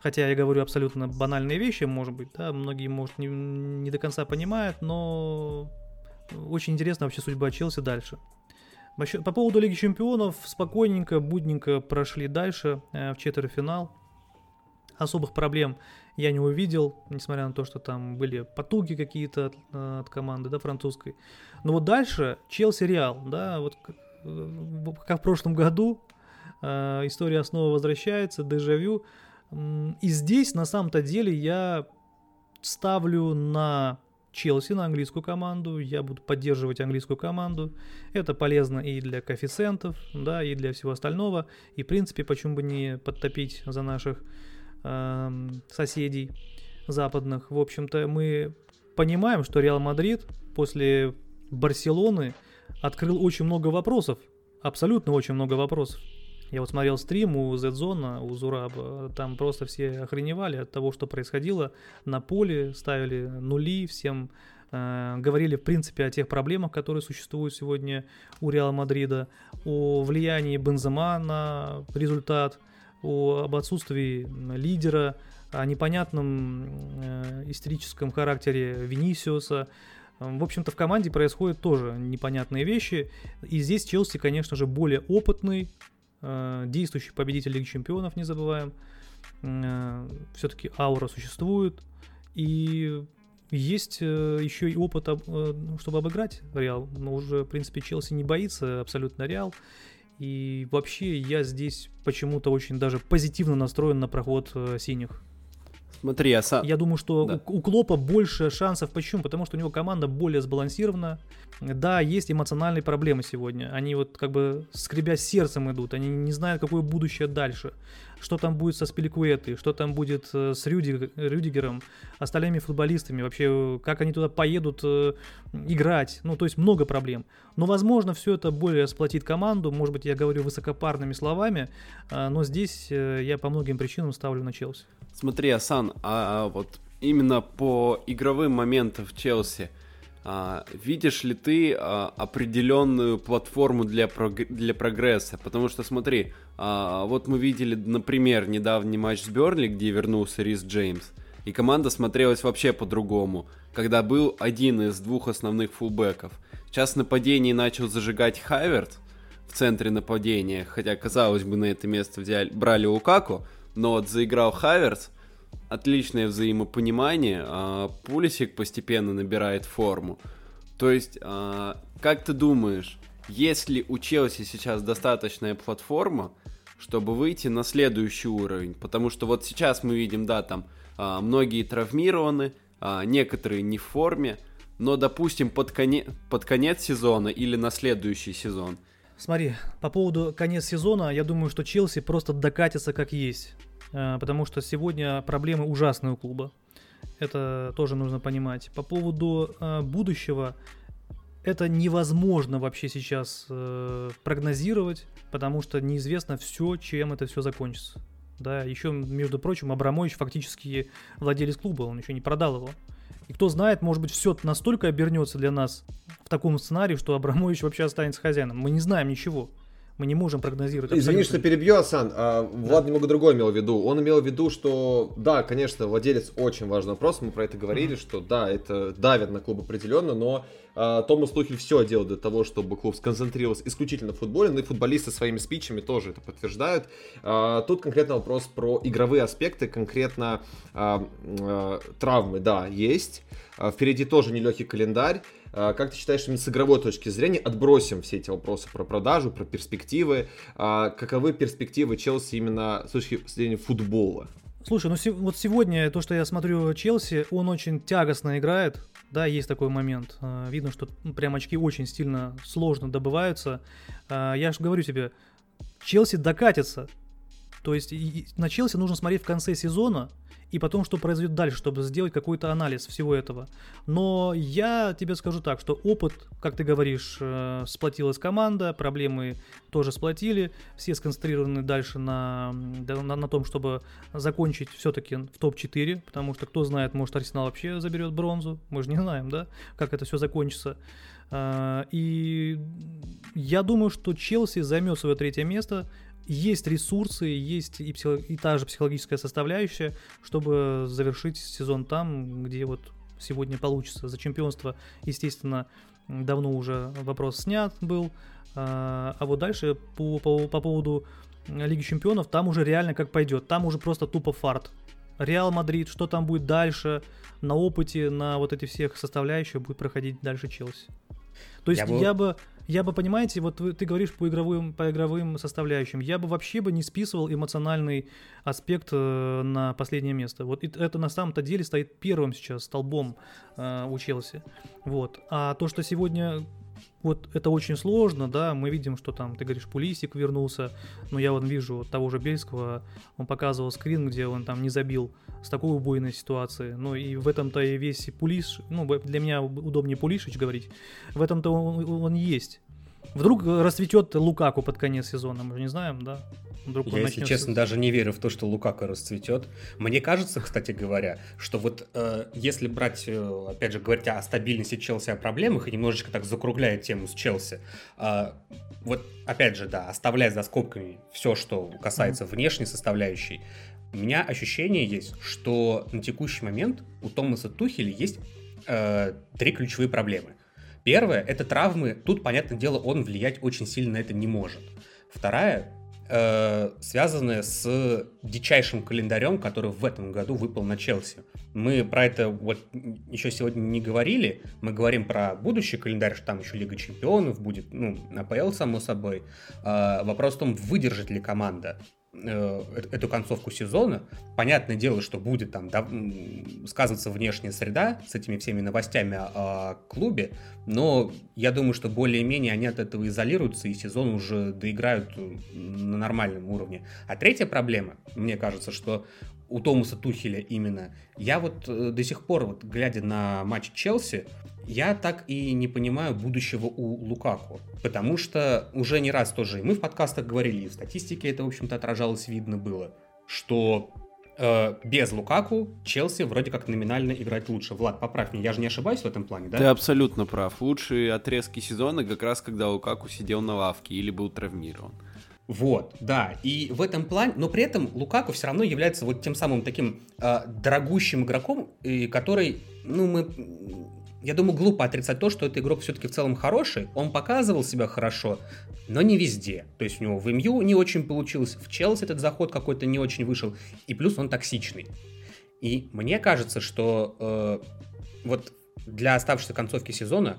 Хотя я говорю абсолютно банальные вещи, может быть, да, многие, может, не, не до конца понимают, но очень интересна вообще судьба Челси дальше. По поводу Лиги Чемпионов, спокойненько, будненько прошли дальше э, в четвертьфинал. Особых проблем я не увидел, несмотря на то, что там были потуги какие-то от, э, от команды, да, французской. Но вот дальше Челси Реал, да, вот как в прошлом году, э, история снова возвращается, дежавю. И здесь, на самом-то деле, я ставлю на Челси, на английскую команду. Я буду поддерживать английскую команду. Это полезно и для коэффициентов, да, и для всего остального. И, в принципе, почему бы не подтопить за наших э, соседей западных. В общем-то, мы понимаем, что Реал Мадрид после Барселоны открыл очень много вопросов. Абсолютно очень много вопросов. Я вот смотрел стрим у Z-Zone, у Зураба, там просто все охреневали от того, что происходило на поле, ставили нули, всем э, говорили, в принципе, о тех проблемах, которые существуют сегодня у Реала Мадрида, о влиянии Бензема на результат, о, об отсутствии лидера, о непонятном э, историческом характере Венисиуса, в общем-то, в команде происходят тоже непонятные вещи. И здесь Челси, конечно же, более опытный, э, действующий победитель Лиги Чемпионов, не забываем. Э, Все-таки аура существует. И есть э, еще и опыт, чтобы обыграть Реал. Но уже, в принципе, Челси не боится абсолютно Реал. И вообще я здесь почему-то очень даже позитивно настроен на проход синих. Смотри, Аса... Я думаю, что да. у, у Клопа больше шансов. Почему? Потому что у него команда более сбалансирована. Да, есть эмоциональные проблемы сегодня. Они вот как бы скребя сердцем идут. Они не знают, какое будущее дальше. Что там будет со Спиликуэтой, что там будет э, с Рюди, Рюдигером, остальными футболистами. Вообще, как они туда поедут э, играть. Ну, то есть много проблем. Но, возможно, все это более сплотит команду. Может быть, я говорю высокопарными словами. Э, но здесь э, я по многим причинам ставлю на Челси. Смотри, Асан, а, а вот именно по игровым моментам в Челси, а, видишь ли ты а, определенную платформу для, прог- для прогресса? Потому что смотри, а, вот мы видели, например, недавний матч с Бернли, где вернулся Рис Джеймс, и команда смотрелась вообще по-другому, когда был один из двух основных фулбеков. Сейчас нападение начал зажигать Хайверт в центре нападения, хотя, казалось бы, на это место взяли, брали Лукаку, но вот заиграл Хаверс, отличное взаимопонимание, а Пулисик постепенно набирает форму. То есть, а, как ты думаешь, есть ли у Челси сейчас достаточная платформа, чтобы выйти на следующий уровень? Потому что вот сейчас мы видим, да, там а, многие травмированы, а, некоторые не в форме, но, допустим, под, коне... под конец сезона или на следующий сезон – Смотри, по поводу конец сезона, я думаю, что Челси просто докатится как есть. Э, потому что сегодня проблемы ужасные у клуба. Это тоже нужно понимать. По поводу э, будущего, это невозможно вообще сейчас э, прогнозировать, потому что неизвестно все, чем это все закончится. Да, еще, между прочим, Абрамович фактически владелец клуба, он еще не продал его. И кто знает, может быть, все настолько обернется для нас в таком сценарии, что Абрамович вообще останется хозяином. Мы не знаем ничего. Мы не можем прогнозировать. Извини, абсолютно. что перебью, Асан. А, Влад да. немного другое имел в виду. Он имел в виду, что да, конечно, владелец очень важный вопрос. Мы про это говорили, mm-hmm. что да, это давит на клуб определенно, но а, Томас Тухель все делал для того, чтобы клуб сконцентрировался исключительно в футболе, ну и футболисты своими спичами тоже это подтверждают. А, тут конкретно вопрос про игровые аспекты, конкретно а, а, травмы, да, есть. А, впереди тоже нелегкий календарь. А, как ты считаешь, именно с игровой точки зрения, отбросим все эти вопросы про продажу, про перспективы. А, каковы перспективы Челси именно с точки зрения футбола? Слушай, ну вот сегодня то, что я смотрю Челси, он очень тягостно играет. Да, есть такой момент. А, видно, что прям очки очень сильно сложно добываются. Я же говорю тебе, Челси докатится. То есть на Челси нужно смотреть в конце сезона, и потом, что произойдет дальше, чтобы сделать какой-то анализ всего этого. Но я тебе скажу так, что опыт, как ты говоришь, э, сплотилась команда, проблемы тоже сплотили, все сконцентрированы дальше на, на, на том, чтобы закончить все-таки в топ-4, потому что кто знает, может Арсенал вообще заберет бронзу, мы же не знаем, да, как это все закончится. Э, и я думаю, что Челси займет свое третье место, есть ресурсы, есть и, психо- и та же психологическая составляющая, чтобы завершить сезон там, где вот сегодня получится. За чемпионство, естественно, давно уже вопрос снят был. А, а вот дальше по, по, по поводу Лиги Чемпионов, там уже реально как пойдет. Там уже просто тупо фарт. Реал Мадрид, что там будет дальше, на опыте, на вот эти всех составляющих будет проходить дальше Челси. То есть я бы, я бы я бы, понимаете, вот вы, ты говоришь по игровым, по игровым составляющим, я бы вообще бы не списывал эмоциональный аспект э, на последнее место. Вот это на самом-то деле стоит первым сейчас столбом э, у Челси. Вот. А то, что сегодня вот это очень сложно, да, мы видим, что там, ты говоришь, Пулисик вернулся, но я вот вижу того же Бельского, он показывал скрин, где он там не забил с такой убойной ситуации, ну и в этом-то и весь Пулиш, ну, для меня удобнее Пулишич говорить, в этом-то он, он есть. Вдруг расцветет Лукаку под конец сезона, мы же не знаем, да? Вдруг Я, если честно, даже не верю в то, что Лукаку расцветет. Мне кажется, кстати говоря, что вот э, если брать, э, опять же, говорить о стабильности Челси, о проблемах, и немножечко так закругляя тему с Челси, э, вот опять же, да, оставляя за скобками все, что касается mm-hmm. внешней составляющей, у меня ощущение есть, что на текущий момент у Томаса Тухеля есть э, три ключевые проблемы. Первое — это травмы. Тут, понятное дело, он влиять очень сильно на это не может. Вторая э, связанная с дичайшим календарем, который в этом году выпал на Челси. Мы про это вот еще сегодня не говорили. Мы говорим про будущий календарь, что там еще Лига Чемпионов будет, ну, АПЛ, само собой. Э, вопрос в том, выдержит ли команда эту концовку сезона. Понятное дело, что будет там да, сказываться внешняя среда с этими всеми новостями о клубе, но я думаю, что более-менее они от этого изолируются и сезон уже доиграют на нормальном уровне. А третья проблема, мне кажется, что у Томаса Тухеля именно, я вот э, до сих пор, вот глядя на матч Челси, я так и не понимаю будущего у Лукаку, потому что уже не раз тоже мы в подкастах говорили, и в статистике это, в общем-то, отражалось, видно было, что э, без Лукаку Челси вроде как номинально играть лучше. Влад, поправь меня, я же не ошибаюсь в этом плане, да? Ты абсолютно прав. Лучшие отрезки сезона как раз когда Лукаку сидел на лавке или был травмирован. Вот, да, и в этом плане, но при этом Лукаку все равно является вот тем самым таким э, дорогущим игроком, и который, ну, мы я думаю, глупо отрицать то, что этот игрок все-таки в целом хороший. Он показывал себя хорошо, но не везде. То есть у него в МЮ не очень получилось, в Челси этот заход какой-то не очень вышел, и плюс он токсичный. И мне кажется, что э, вот для оставшейся концовки сезона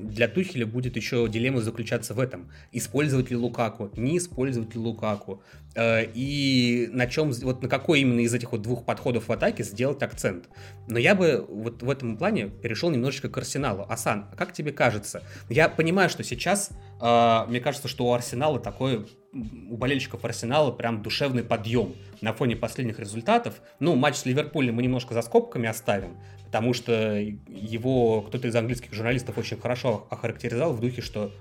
для Тухеля будет еще дилемма заключаться в этом. Использовать ли Лукаку, не использовать ли Лукаку. Э, и на чем, вот на какой именно из этих вот двух подходов в атаке сделать акцент. Но я бы вот в этом плане перешел немножечко к Арсеналу. Асан, как тебе кажется? Я понимаю, что сейчас, э, мне кажется, что у Арсенала такое у болельщиков Арсенала прям душевный подъем на фоне последних результатов. Ну, матч с Ливерпулем мы немножко за скобками оставим, потому что его кто-то из английских журналистов очень хорошо охарактеризовал в духе, что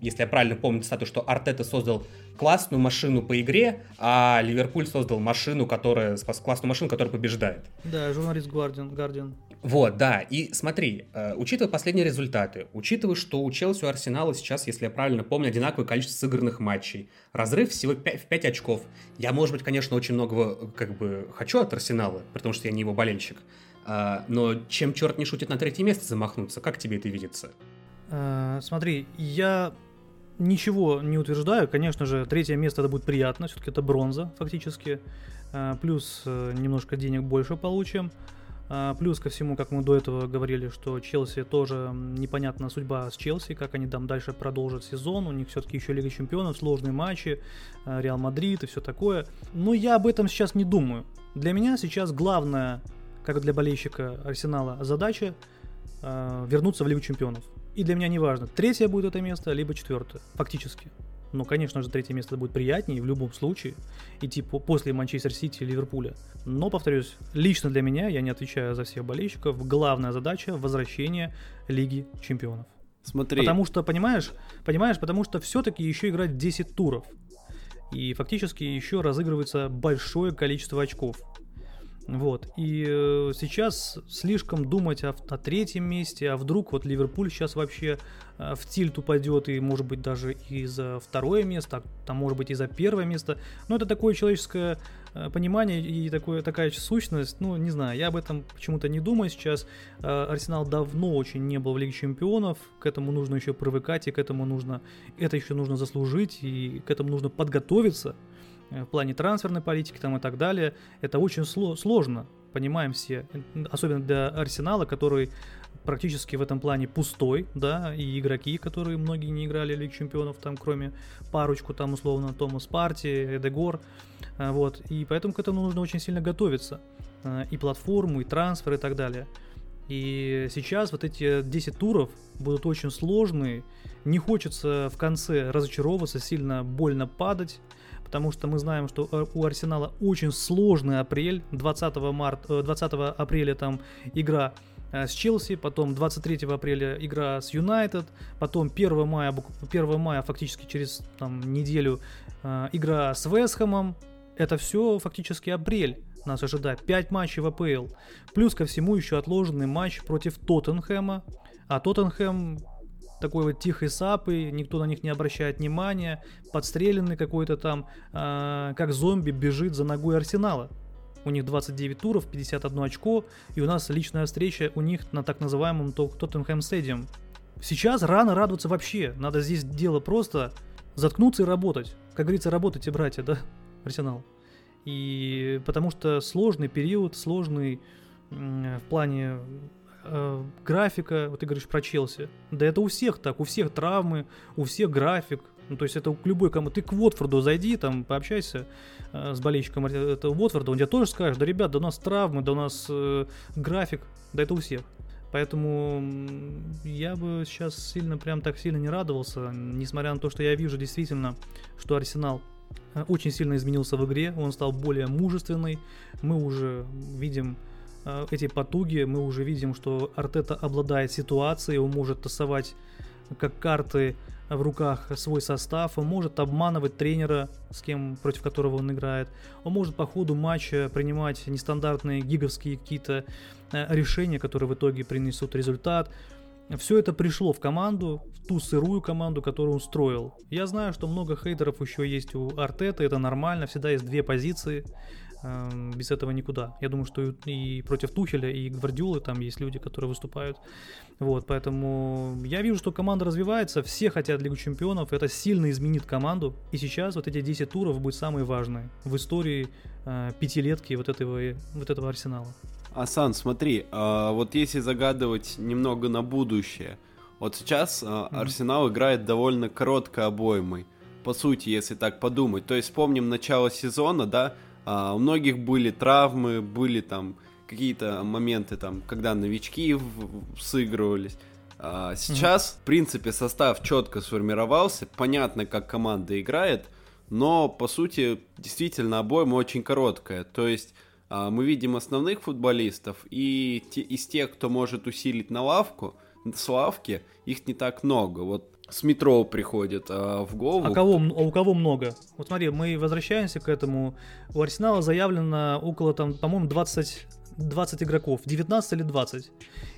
если я правильно помню цитату, что Артета создал классную машину по игре, а Ливерпуль создал машину, которая, классную машину, которая побеждает. Да, журналист Guardian. Guardian. Вот, да, и смотри, э, учитывая последние результаты, учитывая, что у Челси у Арсенала сейчас, если я правильно помню, одинаковое количество сыгранных матчей, разрыв всего 5, в 5 очков. Я, может быть, конечно, очень многого как бы хочу от Арсенала, потому что я не его болельщик, э, но чем черт не шутит на третье место замахнуться, как тебе это видится? Э, смотри, я ничего не утверждаю. Конечно же, третье место это будет приятно, все-таки это бронза фактически. Э, плюс немножко денег больше получим. Э, плюс ко всему, как мы до этого говорили, что Челси тоже непонятна судьба с Челси, как они там дальше продолжат сезон. У них все-таки еще Лига Чемпионов, сложные матчи, Реал Мадрид и все такое. Но я об этом сейчас не думаю. Для меня сейчас главная, как для болельщика Арсенала, задача вернуться в Лигу Чемпионов. И для меня не важно, третье будет это место, либо четвертое, фактически. Но, конечно же, третье место будет приятнее в любом случае идти по после Манчестер Сити и Ливерпуля. Но, повторюсь, лично для меня, я не отвечаю за всех болельщиков, главная задача – возвращение Лиги Чемпионов. Смотри. Потому что, понимаешь, понимаешь, потому что все-таки еще играть 10 туров. И фактически еще разыгрывается большое количество очков. Вот. И э, сейчас слишком думать о, о третьем месте, а вдруг вот Ливерпуль сейчас вообще э, в тильт упадет, и может быть даже и за второе место, а там может быть и за первое место. Но это такое человеческое э, понимание и такое, такая сущность, ну не знаю, я об этом почему-то не думаю сейчас. Э, Арсенал давно очень не был в Лиге Чемпионов, к этому нужно еще привыкать, и к этому нужно, это еще нужно заслужить, и к этому нужно подготовиться. Э, в плане трансферной политики там и так далее. Это очень сло- сложно, понимаем все, особенно для Арсенала, который практически в этом плане пустой, да, и игроки, которые многие не играли Лиг Чемпионов, там, кроме парочку, там, условно, Томас Парти, Эдегор, э, вот, и поэтому к этому нужно очень сильно готовиться, э, и платформу, и трансфер, и так далее. И сейчас вот эти 10 туров будут очень сложные, не хочется в конце разочаровываться, сильно больно падать, потому что мы знаем, что э, у Арсенала очень сложный апрель, 20, марта, 20 апреля там игра э, с Челси, потом 23 апреля игра с Юнайтед, потом 1 мая, 1 мая фактически через там, неделю э, игра с Вестхэмом. Это все фактически апрель нас ожидает. 5 матчей в АПЛ. Плюс ко всему еще отложенный матч против Тоттенхэма. А Тоттенхэм такой вот тихой сапы, никто на них не обращает внимания, подстреленный какой-то там, э, как зомби бежит за ногой Арсенала. У них 29 туров, 51 очко, и у нас личная встреча у них на так называемом Тоттенхэм Стадиум. Сейчас рано радоваться вообще, надо здесь дело просто заткнуться и работать. Как говорится, работайте, братья, да, Арсенал. И потому что сложный период, сложный в плане э, графика, вот ты говоришь про Челси, да это у всех так, у всех травмы, у всех график, ну, то есть это к любой кому. Ты к Уотфорду зайди, там, пообщайся э, с болельщиком этого Уотфорда, он тебе тоже скажет, да, ребят, да у нас травмы, да у нас э, график, да это у всех. Поэтому я бы сейчас сильно, прям так сильно не радовался, несмотря на то, что я вижу действительно, что Арсенал э, очень сильно изменился в игре, он стал более мужественный, мы уже видим эти потуги, мы уже видим, что Артета обладает ситуацией, он может тасовать как карты в руках свой состав, он может обманывать тренера, с кем, против которого он играет, он может по ходу матча принимать нестандартные гиговские какие-то э, решения, которые в итоге принесут результат. Все это пришло в команду, в ту сырую команду, которую он строил. Я знаю, что много хейтеров еще есть у Артета, это нормально, всегда есть две позиции. Эм, без этого никуда. Я думаю, что и против Тухеля, и Гвардиолы там есть люди, которые выступают. Вот, поэтому я вижу, что команда развивается, все хотят Лигу Чемпионов, это сильно изменит команду. И сейчас вот эти 10 туров будут самые важные в истории э, пятилетки вот этого, вот этого Арсенала. Асан, смотри, э, вот если загадывать немного на будущее, вот сейчас э, mm-hmm. Арсенал играет довольно коротко обоймой. По сути, если так подумать. То есть вспомним начало сезона, да, а, у многих были травмы, были там какие-то моменты, там, когда новички сыгрывались. А сейчас, mm-hmm. в принципе, состав четко сформировался, понятно, как команда играет. но по сути действительно обойма очень короткая. То есть а, мы видим основных футболистов, и те, из тех, кто может усилить на лавку, с лавки, их не так много. Вот с метро приходит а, в голову. А, кого, а у кого много? Вот смотри, мы возвращаемся к этому. У Арсенала заявлено около, там, по-моему, 20, 20 игроков. 19 или 20.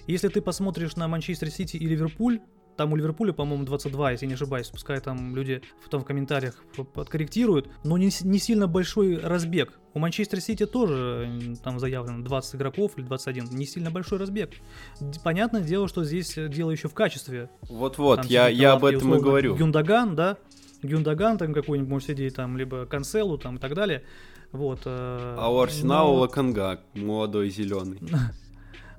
Если ты посмотришь на Манчестер Сити и Ливерпуль, там у Ливерпуля, по-моему, 22, если не ошибаюсь. Пускай там люди там в комментариях подкорректируют. Но не, не сильно большой разбег. У Манчестер Сити тоже там заявлено 20 игроков или 21. Не сильно большой разбег. Понятное дело, что здесь дело еще в качестве. Вот-вот, я, я об этом и говорю. Гюндаган, да? Гюндаган там какой-нибудь может сидеть, там, либо Канцелу там и так далее. Вот. Э, а у Арсенала но... Лаканга, молодой зеленый.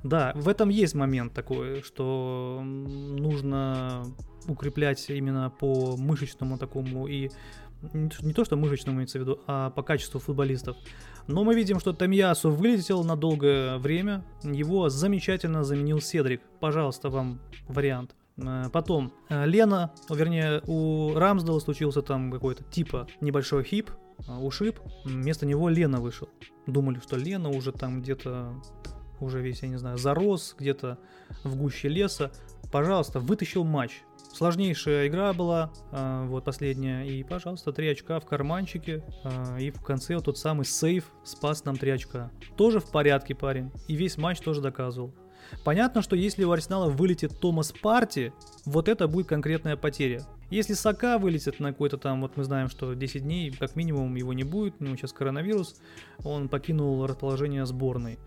Да, в этом есть момент такой, что нужно укреплять именно по мышечному такому и не то, что мышечному имеется в виду, а по качеству футболистов. Но мы видим, что Тамьясу вылетел на долгое время. Его замечательно заменил Седрик. Пожалуйста, вам вариант. Э, потом, э, Лена, вернее, у Рамсдала случился там какой-то типа небольшой хип, э, ушиб. Вместо него Лена вышел. Думали, что Лена уже там где-то уже весь, я не знаю, зарос где-то в гуще леса. Пожалуйста, вытащил матч. Сложнейшая игра была, э, вот последняя, и, пожалуйста, 3 очка в карманчике, э, и в конце вот тот самый сейф спас нам 3 очка. Тоже в порядке, парень, и весь матч тоже доказывал. Понятно, что если у Арсенала вылетит Томас Парти, вот это будет конкретная потеря. Если Сака вылетит на какой-то там, вот мы знаем, что 10 дней, как минимум, его не будет, у него сейчас коронавирус, он покинул расположение сборной.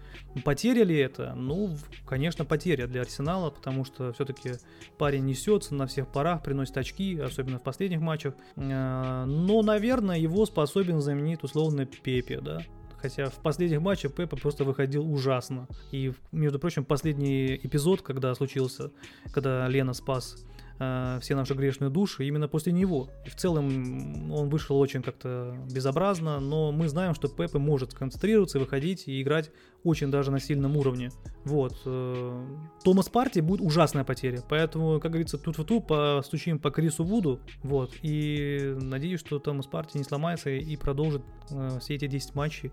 Потеря ли это? Ну, конечно, потеря для Арсенала, потому что все-таки парень несется на всех парах, приносит очки, особенно в последних матчах. А, но, наверное, его способен заменить условно Пепе, да? Хотя в последних матчах Пепа просто выходил ужасно. И, между прочим, последний эпизод, когда случился, когда Лена спас э, все наши грешные души именно после него. И в целом он вышел очень как-то безобразно, но мы знаем, что Пепе может сконцентрироваться, выходить и играть очень даже на сильном уровне. Вот. Э, Томас Парти будет ужасная потеря, поэтому, как говорится, тут в ту постучим по Крису Вуду, вот, и надеюсь, что Томас Парти не сломается и продолжит э, все эти 10 матчей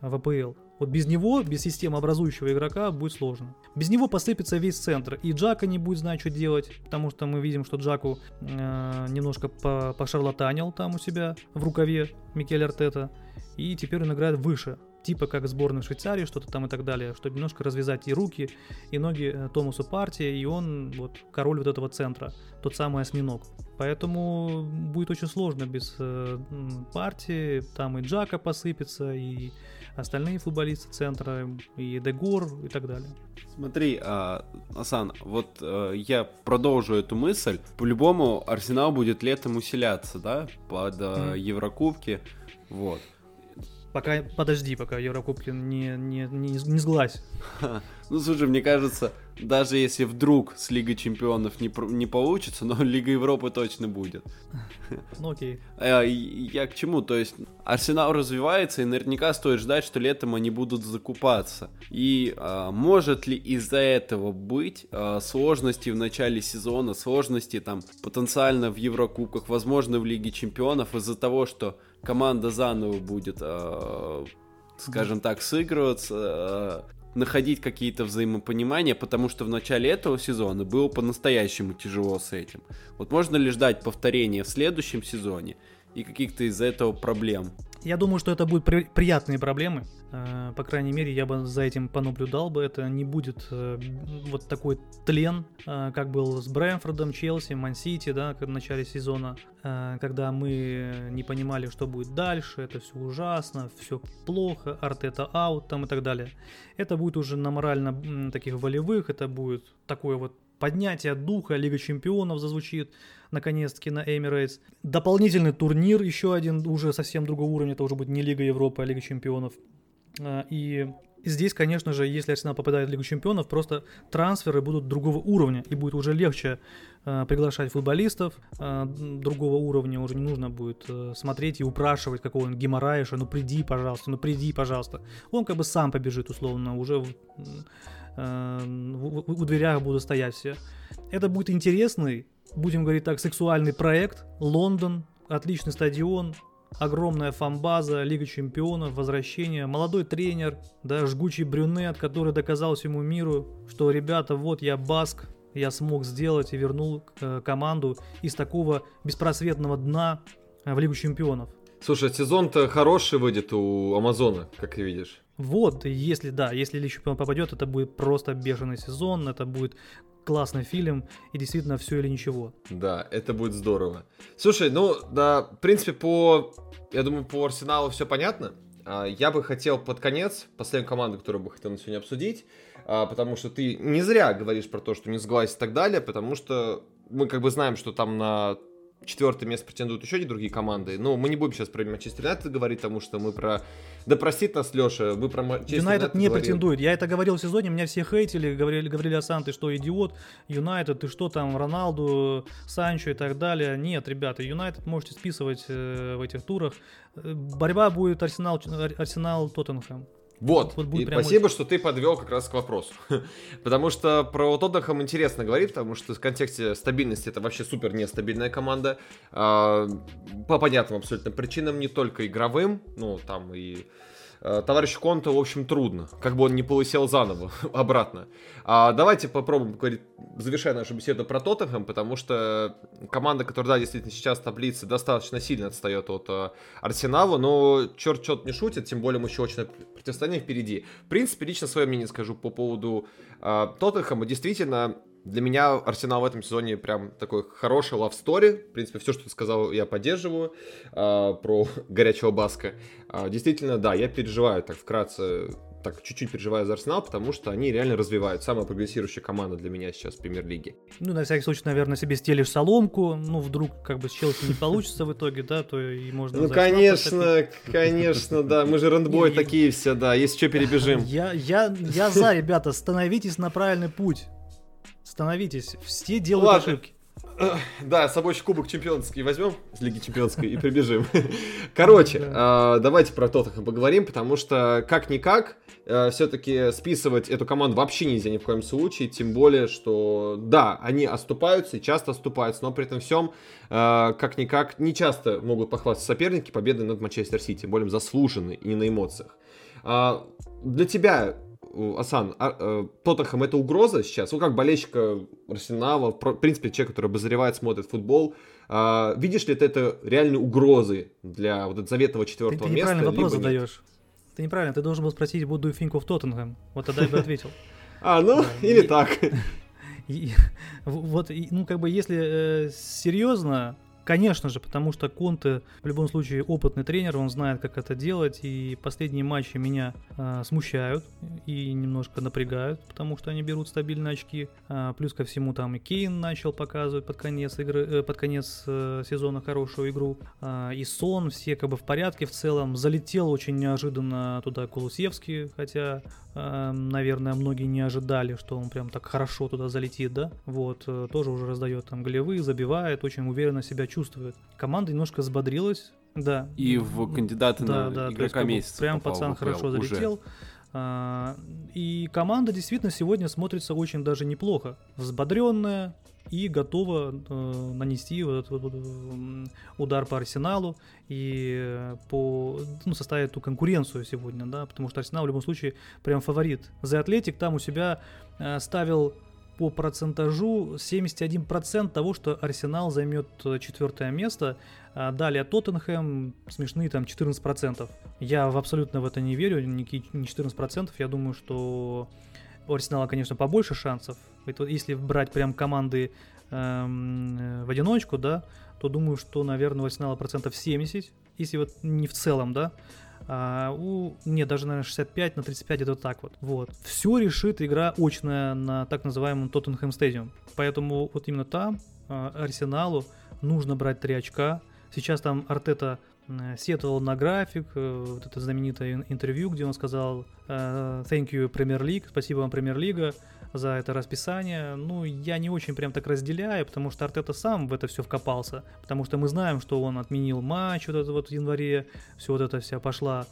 в АПЛ. Вот без него, без системы образующего игрока будет сложно. Без него посыпется весь центр. И Джака не будет знать, что делать, потому что мы видим, что Джаку э, немножко по пошарлатанил там у себя в рукаве Микель Артета. И теперь он играет выше типа как сборная Швейцарии, что-то там и так далее, чтобы немножко развязать и руки, и ноги э, Томасу партии, и он вот король вот этого центра, тот самый осьминог. Поэтому будет очень сложно без э, партии, там и Джака посыпется, и остальные футболисты центра, и Дегор, и так далее. Смотри, а, Асан, вот а, я продолжу эту мысль. По-любому Арсенал будет летом усиляться, да, под а, mm. Еврокубки, вот. Пока, подожди, пока Еврокубки не, не, не, не сглазь. Ну, слушай, мне кажется, даже если вдруг с Лигой Чемпионов не, не получится, но Лига Европы точно будет. Ну окей. А, я к чему? То есть Арсенал развивается, и наверняка стоит ждать, что летом они будут закупаться. И а, может ли из-за этого быть а, сложности в начале сезона, сложности там потенциально в Еврокубках, возможно в Лиге Чемпионов из-за того, что команда заново будет, а, скажем так, сыгрываться, а, находить какие-то взаимопонимания, потому что в начале этого сезона было по-настоящему тяжело с этим. Вот можно ли ждать повторения в следующем сезоне и каких-то из-за этого проблем? Я думаю, что это будут при- приятные проблемы. Э, по крайней мере, я бы за этим понаблюдал бы. Это не будет э, вот такой тлен, э, как был с Брэнфордом, Челси, Мансити, да, в начале сезона, когда мы не понимали, что будет дальше, это все ужасно, все плохо, Артета аут там и так далее. Это будет уже на морально таких волевых, это будет такое вот поднятие духа, Лига Чемпионов зазвучит наконец-таки на Эмирейтс. Дополнительный турнир, еще один уже совсем другого уровня, это уже будет не Лига Европы, а Лига Чемпионов. А, и здесь, конечно же, если Арсенал попадает в Лигу Чемпионов, просто трансферы будут другого уровня, и будет уже легче э, приглашать футболистов э, другого уровня, уже не нужно будет э, смотреть и упрашивать какого-нибудь геморраиша, ну приди, пожалуйста, ну приди, пожалуйста. Он как бы сам побежит, условно, уже в, э, в, в, дверях будут стоять все. Это будет интересный, будем говорить так, сексуальный проект, Лондон, отличный стадион, огромная фамбаза, Лига Чемпионов, возвращение, молодой тренер, да, жгучий брюнет, который доказал всему миру, что, ребята, вот я Баск, я смог сделать и вернул э, команду из такого беспросветного дна э, в Лигу Чемпионов. Слушай, сезон-то хороший выйдет у Амазона, как ты видишь. Вот, если да, если Лига Чемпионов попадет, это будет просто бешеный сезон, это будет классный фильм и действительно все или ничего. Да, это будет здорово. Слушай, ну, да, в принципе, по, я думаю, по Арсеналу все понятно. А, я бы хотел под конец, последнюю команду, которую бы хотел на сегодня обсудить, а, потому что ты не зря говоришь про то, что не сглазить и так далее, потому что мы как бы знаем, что там на четвертое место претендуют еще не другие команды. Но мы не будем сейчас про Манчестер Юнайтед говорить, потому что мы про... Да простит нас Леша, мы про Манчестер Юнайтед не говорим. претендует. Я это говорил в сезоне, меня все хейтили, говорили, говорили о Сан, ты что, идиот, Юнайтед, ты что там, Роналду, Санчо и так далее. Нет, ребята, Юнайтед можете списывать э, в этих турах. Э, борьба будет Арсенал, Арсенал Тоттенхэм. Вот, вот и спасибо, очень... что ты подвел как раз к вопросу. потому что про Тоттенхэм интересно говорить, потому что в контексте стабильности это вообще супер нестабильная команда. А, по понятным абсолютно причинам, не только игровым, ну там и товарищу Конту, в общем, трудно. Как бы он не полысел заново, обратно. А давайте попробуем поговорить, завершая нашу беседу про Тоттенхэм, потому что команда, которая, да, действительно сейчас в таблице достаточно сильно отстает от э, Арсенала, но черт что-то не шутит, тем более мы еще очень противостояние впереди. В принципе, лично свое мнение скажу по поводу э, Тоттенхэма. Действительно, для меня Арсенал в этом сезоне прям такой хороший love story. В принципе, все, что ты сказал, я поддерживаю э, про горячего Баска. Э, действительно, да, я переживаю так вкратце так чуть-чуть переживаю за Арсенал, потому что они реально развивают. Самая прогрессирующая команда для меня сейчас в премьер-лиге. Ну, на всякий случай, наверное, себе стелишь соломку. Ну, вдруг как бы с Челси не получится в итоге, да, то и можно... Ну, конечно, конечно, да. Мы же рандбой такие все, да. Если что, перебежим. Я, за, ребята, становитесь на правильный путь. Становитесь, все делают Ладно. ошибки. Да, с собой еще кубок чемпионский возьмем с Лиги Чемпионской и прибежим. Короче, а, давайте про Тоттенхэм поговорим, потому что как-никак э, все-таки списывать эту команду вообще нельзя ни в коем случае, тем более, что да, они оступаются и часто оступаются, но при этом всем э, как-никак не часто могут похвастаться соперники победой над Манчестер Сити, более заслуженной и не на эмоциях. А, для тебя Асан, а, э, Тоттенхэм это угроза сейчас? Ну, как болельщика Арсенала, в принципе, человек, который обозревает, смотрит футбол, а, видишь ли ты это реальной угрозы для вот этого заветного четвертого ты, ты места? Ты неправильно вопрос задаешь. Ты неправильно, ты должен был спросить, you think of Tottenham? Вот тогда я бы ответил. А, ну, или так. Вот, ну, как бы, если э, серьезно, Конечно же, потому что Конте в любом случае опытный тренер, он знает, как это делать, и последние матчи меня э, смущают и немножко напрягают, потому что они берут стабильные очки. А, плюс ко всему там и Кейн начал показывать под конец игры, э, под конец э, сезона хорошую игру, э, и Сон, все как бы в порядке в целом. Залетел очень неожиданно туда Кулусевский, хотя Эм, наверное, многие не ожидали, что он прям так хорошо туда залетит, да, вот, э, тоже уже раздает там голевые, забивает, очень уверенно себя чувствует. Команда немножко взбодрилась, да. И в кандидаты да, на да, игрока месяца Прям пацан хорошо залетел. А, и команда действительно сегодня смотрится очень даже неплохо. Взбодренная, и готова э, нанести вот этот вот, э, удар по Арсеналу и по, ну, составить ту конкуренцию сегодня, да, потому что Арсенал в любом случае прям фаворит. За Атлетик там у себя э, ставил по процентажу 71% того, что Арсенал займет э, четвертое место. А далее Тоттенхэм смешные там 14%. Я в абсолютно в это не верю, не 14%. Я думаю, что у Арсенала, конечно, побольше шансов. Это, если брать прям команды эм, в одиночку, да, то думаю, что, наверное, у Арсенала процентов 70, если вот не в целом, да. А у, нет, даже, наверное, 65 на 35 это так вот. Вот. Все решит игра очная на так называемом Тоттенхэм Стадиум. Поэтому вот именно там э, Арсеналу нужно брать 3 очка. Сейчас там Артета сетовал на график, э, вот это знаменитое интервью, где он сказал э, «Thank you, Premier League», «Спасибо вам, Премьер-лига», за это расписание. Ну, я не очень прям так разделяю, потому что Артета сам в это все вкопался. Потому что мы знаем, что он отменил матч вот это вот в январе, все вот это вся пошла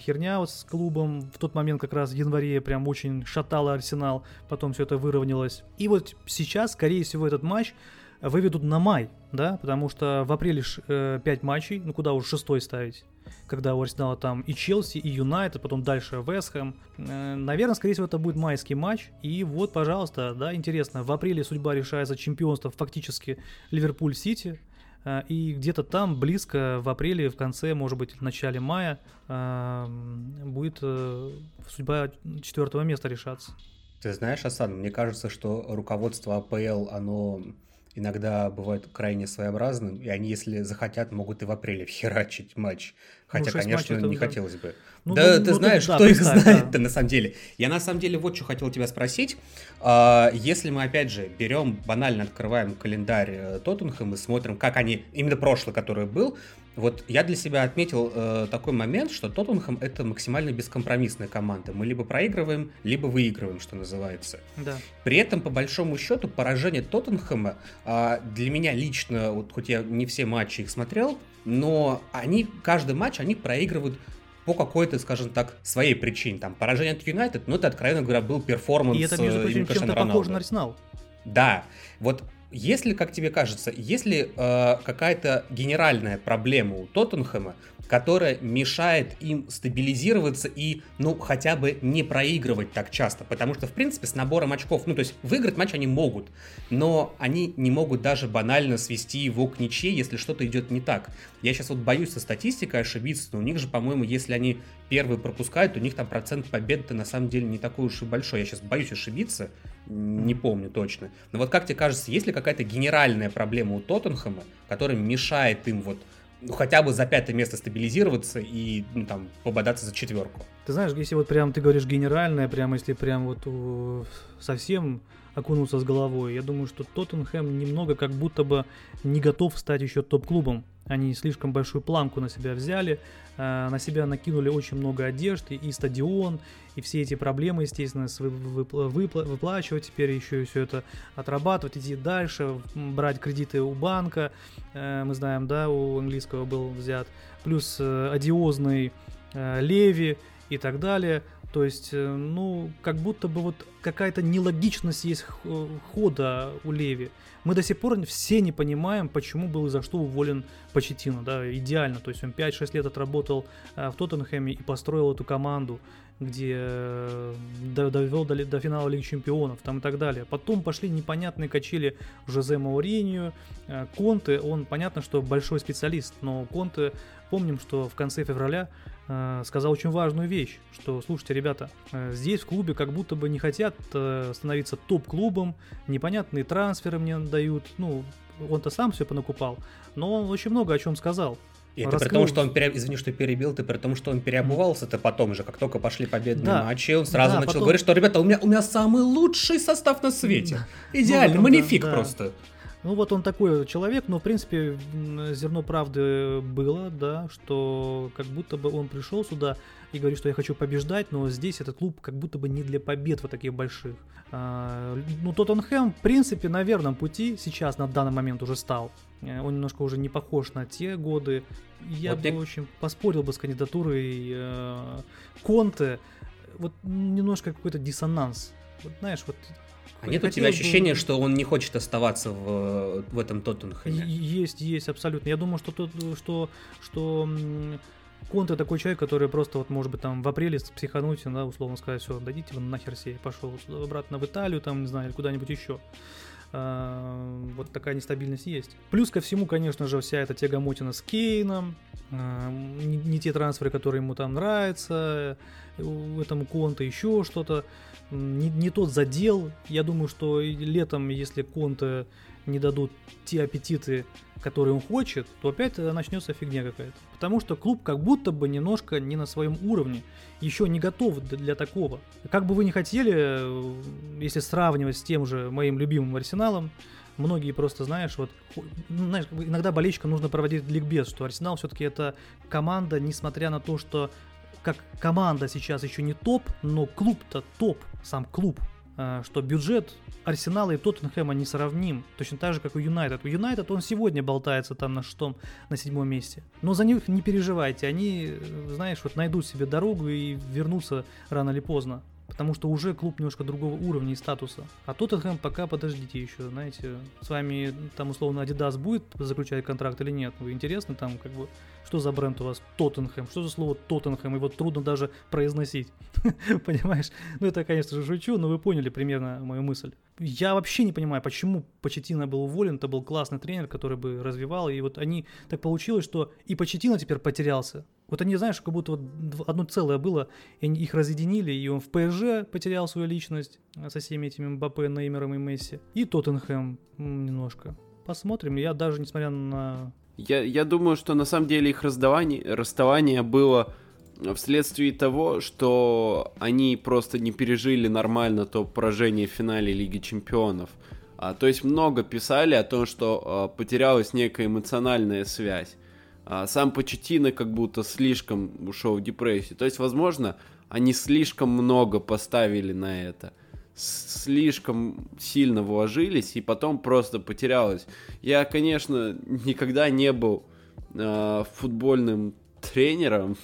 херня вот с клубом. В тот момент как раз в январе прям очень шатало Арсенал, потом все это выровнялось. И вот сейчас, скорее всего, этот матч выведут на май, да, потому что в апреле ш, э, 5 матчей, ну куда уж шестой ставить, когда у Арсенала там и Челси, и Юнайтед, потом дальше Вестхэм. Э, наверное, скорее всего, это будет майский матч. И вот, пожалуйста, да, интересно, в апреле судьба решается чемпионство фактически Ливерпуль-Сити. Э, и где-то там, близко, в апреле, в конце, может быть, в начале мая, э, будет э, судьба четвертого места решаться. Ты знаешь, Асан, мне кажется, что руководство АПЛ, оно иногда бывает крайне своеобразным, и они, если захотят, могут и в апреле вхерачить матч. Хотя, ну, конечно, не да. хотелось бы. Ну, да, ну, ты ну, знаешь, да, кто их знает-то да. на самом деле. Я на самом деле вот что хотел тебя спросить. А, если мы, опять же, берем, банально открываем календарь э, Тоттенхэм и смотрим, как они, именно прошлый, который был, вот я для себя отметил э, такой момент, что Тоттенхэм это максимально бескомпромиссная команда. Мы либо проигрываем, либо выигрываем, что называется. Да. При этом, по большому счету, поражение Тоттенхэма э, для меня лично, вот хоть я не все матчи их смотрел, но они, каждый матч они проигрывают по какой-то, скажем так, своей причине. Там поражение от Юнайтед, ну это, откровенно говоря, был перформанс. И это, между прочим, э, чем-то похоже на Арсенал. Да, вот если, как тебе кажется, если э, какая-то генеральная проблема у Тоттенхэма, которая мешает им стабилизироваться и, ну, хотя бы не проигрывать так часто. Потому что, в принципе, с набором очков, ну, то есть выиграть матч они могут, но они не могут даже банально свести его к ничьей, если что-то идет не так. Я сейчас вот боюсь со статистикой ошибиться, но у них же, по-моему, если они первые пропускают, у них там процент побед-то на самом деле не такой уж и большой. Я сейчас боюсь ошибиться, не помню точно. Но вот как тебе кажется, есть ли какая-то генеральная проблема у Тоттенхэма, которая мешает им вот ну, хотя бы за пятое место стабилизироваться и ну, там пободаться за четверку. Ты знаешь, если вот прям ты говоришь генеральное, прям если прям вот совсем окунуться с головой, я думаю, что Тоттенхэм немного как будто бы не готов стать еще топ-клубом. Они слишком большую планку на себя взяли, э, на себя накинули очень много одежды, и стадион, и все эти проблемы, естественно, выплачивать, теперь еще и все это отрабатывать, идти дальше, брать кредиты у банка, э, мы знаем, да, у английского был взят, плюс э, одиозный Леви и так далее. То есть, ну, как будто бы вот какая-то нелогичность есть хода у Леви. Мы до сих пор все не понимаем, почему был и за что уволен Почетино, да, идеально, то есть он 5-6 лет отработал э, в Тоттенхэме и построил эту команду, где э, довел до, до финала Лиги Чемпионов, там и так далее. Потом пошли непонятные качели Жозе Мауринью, э, Конте, он, понятно, что большой специалист, но Конте, помним, что в конце февраля Э, сказал очень важную вещь, что, слушайте, ребята, э, здесь в клубе как будто бы не хотят э, становиться топ-клубом, непонятные трансферы мне дают, ну, он-то сам все понакупал, но он очень много о чем сказал. И Раскрыл... при том, что он, пере... извини, что перебил, ты при том, что он переобувался-то потом же, как только пошли победные да. матчи, он сразу да, начал потом... говорить, что, ребята, у меня, у меня самый лучший состав на свете. Идеально, ну, манифик да, просто. Ну вот он такой человек, но в принципе зерно правды было, да, что как будто бы он пришел сюда и говорит, что я хочу побеждать, но здесь этот клуб как будто бы не для побед вот таких больших. А, ну Тоттенхэм в принципе на верном пути сейчас на данный момент уже стал. Э, он немножко уже не похож на те годы. Я вот бы я... очень поспорил бы с кандидатурой э, Конте. Вот немножко какой-то диссонанс. Вот знаешь, вот а нет у тебя ощущения, бы... что он не хочет оставаться в, в этом Тоттенхэме? Есть, есть, абсолютно. Я думаю, что, тот, что, что Конте такой человек, который просто вот может быть там в апреле психануть, да, условно сказать, все, дадите вы нахер себе, пошел обратно в Италию, там, не знаю, или куда-нибудь еще. А, вот такая нестабильность есть. Плюс ко всему, конечно же, вся эта тягомотина с Кейном, а, не, не те трансферы, которые ему там нравятся, этому Конте еще что-то не, не тот задел. Я думаю, что летом, если Конте не дадут те аппетиты, которые он хочет, то опять начнется фигня какая-то. Потому что клуб как будто бы немножко не на своем уровне, еще не готов для такого. Как бы вы ни хотели, если сравнивать с тем же моим любимым Арсеналом, многие просто, знаешь, вот, ну, знаешь, иногда болельщикам нужно проводить ликбез, что Арсенал все-таки это команда, несмотря на то, что как команда сейчас еще не топ, но клуб-то топ, сам клуб, а, что бюджет Арсенала и Тоттенхэма несравним, точно так же, как у Юнайтед. У Юнайтед он сегодня болтается там на шестом, на седьмом месте. Но за них не переживайте, они, знаешь, вот найдут себе дорогу и вернутся рано или поздно. Потому что уже клуб немножко другого уровня и статуса. А Тоттенхэм пока подождите еще, знаете, с вами там условно Adidas будет заключать контракт или нет. Вы интересны там как бы, что за бренд у вас Тоттенхэм, что за слово Тоттенхэм, его трудно даже произносить, понимаешь? Ну это, конечно же, шучу, но вы поняли примерно мою мысль. Я вообще не понимаю, почему Почетина был уволен, это был классный тренер, который бы развивал, и вот они, так получилось, что и Почетина теперь потерялся, вот они, знаешь, как будто вот одно целое было, и они их разъединили, и он в ПСЖ потерял свою личность э, со всеми этими Мбаппе, Неймером и Месси, и Тоттенхэм немножко. Посмотрим, я даже несмотря на... Я, я думаю, что на самом деле их расставание, расставание было вследствие того, что они просто не пережили нормально то поражение в финале Лиги Чемпионов. А, то есть много писали о том, что а, потерялась некая эмоциональная связь. А сам Почетина как будто слишком ушел в депрессию. То есть, возможно, они слишком много поставили на это. Слишком сильно вложились и потом просто потерялось. Я, конечно, никогда не был э, футбольным тренером,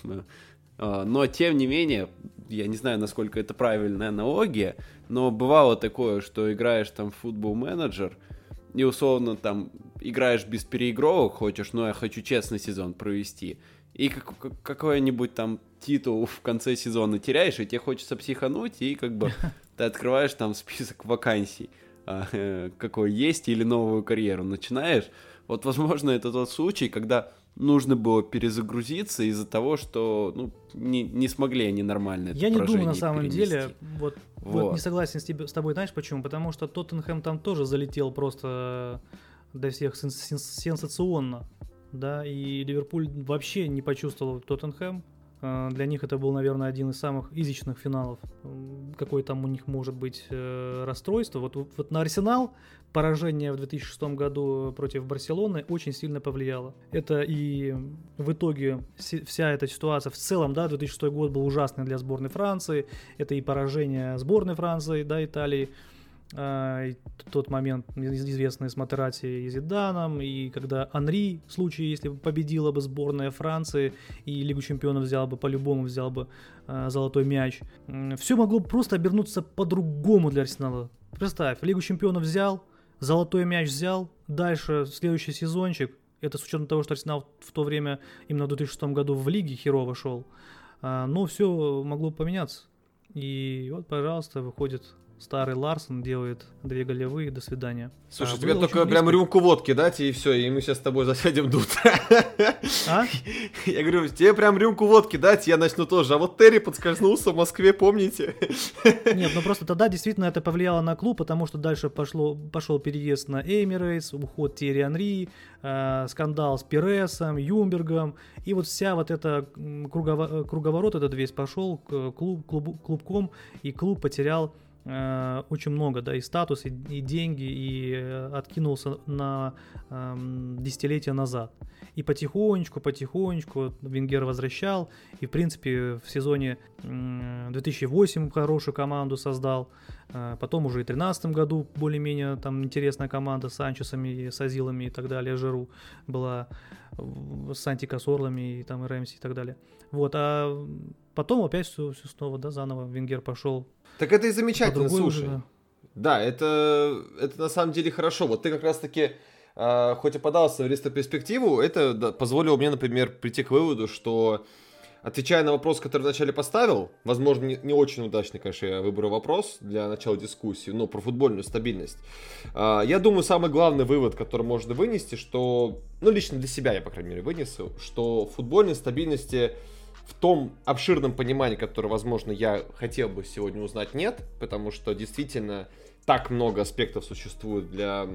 э, но тем не менее, я не знаю, насколько это правильная аналогия, но бывало такое, что играешь там в футбол-менеджер, и условно там играешь без переигровок, хочешь, но я хочу честный сезон провести, и как, какой-нибудь там титул в конце сезона теряешь, и тебе хочется психануть, и как бы ты открываешь там список вакансий, а, э, какой есть, или новую карьеру начинаешь. Вот, возможно, это тот случай, когда нужно было перезагрузиться из-за того, что ну, не, не смогли они нормально Я не думаю, на самом перенести. деле, вот, вот. вот не согласен с, тебе, с тобой, знаешь почему? Потому что Тоттенхэм там тоже залетел просто для всех сенсационно, да, и Ливерпуль вообще не почувствовал Тоттенхэм. А, для них это был, наверное, один из самых изичных финалов. Какое там у них может быть э, расстройство. Вот, вот на Арсенал поражение в 2006 году против Барселоны очень сильно повлияло. Это и в итоге вся эта ситуация в целом, да, 2006 год был ужасный для сборной Франции. Это и поражение сборной Франции, да, Италии. А, тот момент известный с Матерати и Зиданом, и когда Анри, в случае, если бы победила бы сборная Франции и Лигу чемпионов взял бы, по-любому взял бы э, золотой мяч, все могло просто обернуться по-другому для Арсенала. Представь, Лигу чемпионов взял, золотой мяч взял, дальше следующий сезончик, это с учетом того, что Арсенал в то время, именно в 2006 году в Лиге херово шел, а, но все могло поменяться. И вот, пожалуйста, выходит старый Ларсон делает две голевые, до свидания. Слушай, а, тебе только прям рюмку водки дать, и все, и мы сейчас с тобой засядем тут. А? Я говорю, тебе прям рюмку водки дать, я начну тоже. А вот Терри подскользнулся в Москве, помните? Нет, ну просто тогда действительно это повлияло на клуб, потому что дальше пошло, пошел переезд на Эмирейтс, уход Терри Анри, э, скандал с Пересом, Юмбергом, и вот вся вот эта кругово- круговорот этот весь пошел к клуб, клуб, клубком, и клуб потерял Э, очень много, да, и статус, и, и деньги, и э, откинулся на э, десятилетия назад. И потихонечку, потихонечку Венгер возвращал, и, в принципе, в сезоне э, 2008 хорошую команду создал, потом уже и в 2013 году более-менее там интересная команда с Анчесами, с Азилами и так далее, Жиру была, с Антикосорлами и там и Рэмси и так далее. Вот, а потом опять все, все снова, да, заново Венгер пошел так это и замечательно, слушай. Уже, да. это, это на самом деле хорошо. Вот ты как раз-таки, э, хоть и подался в ретроспективу, это да, позволило мне, например, прийти к выводу, что отвечая на вопрос, который вначале поставил, возможно, не, не очень удачный, конечно, я выберу вопрос для начала дискуссии, но про футбольную стабильность. Э, я думаю, самый главный вывод, который можно вынести, что, ну, лично для себя я, по крайней мере, вынесу, что футбольной стабильности в том обширном понимании, которое, возможно, я хотел бы сегодня узнать, нет, потому что действительно так много аспектов существует для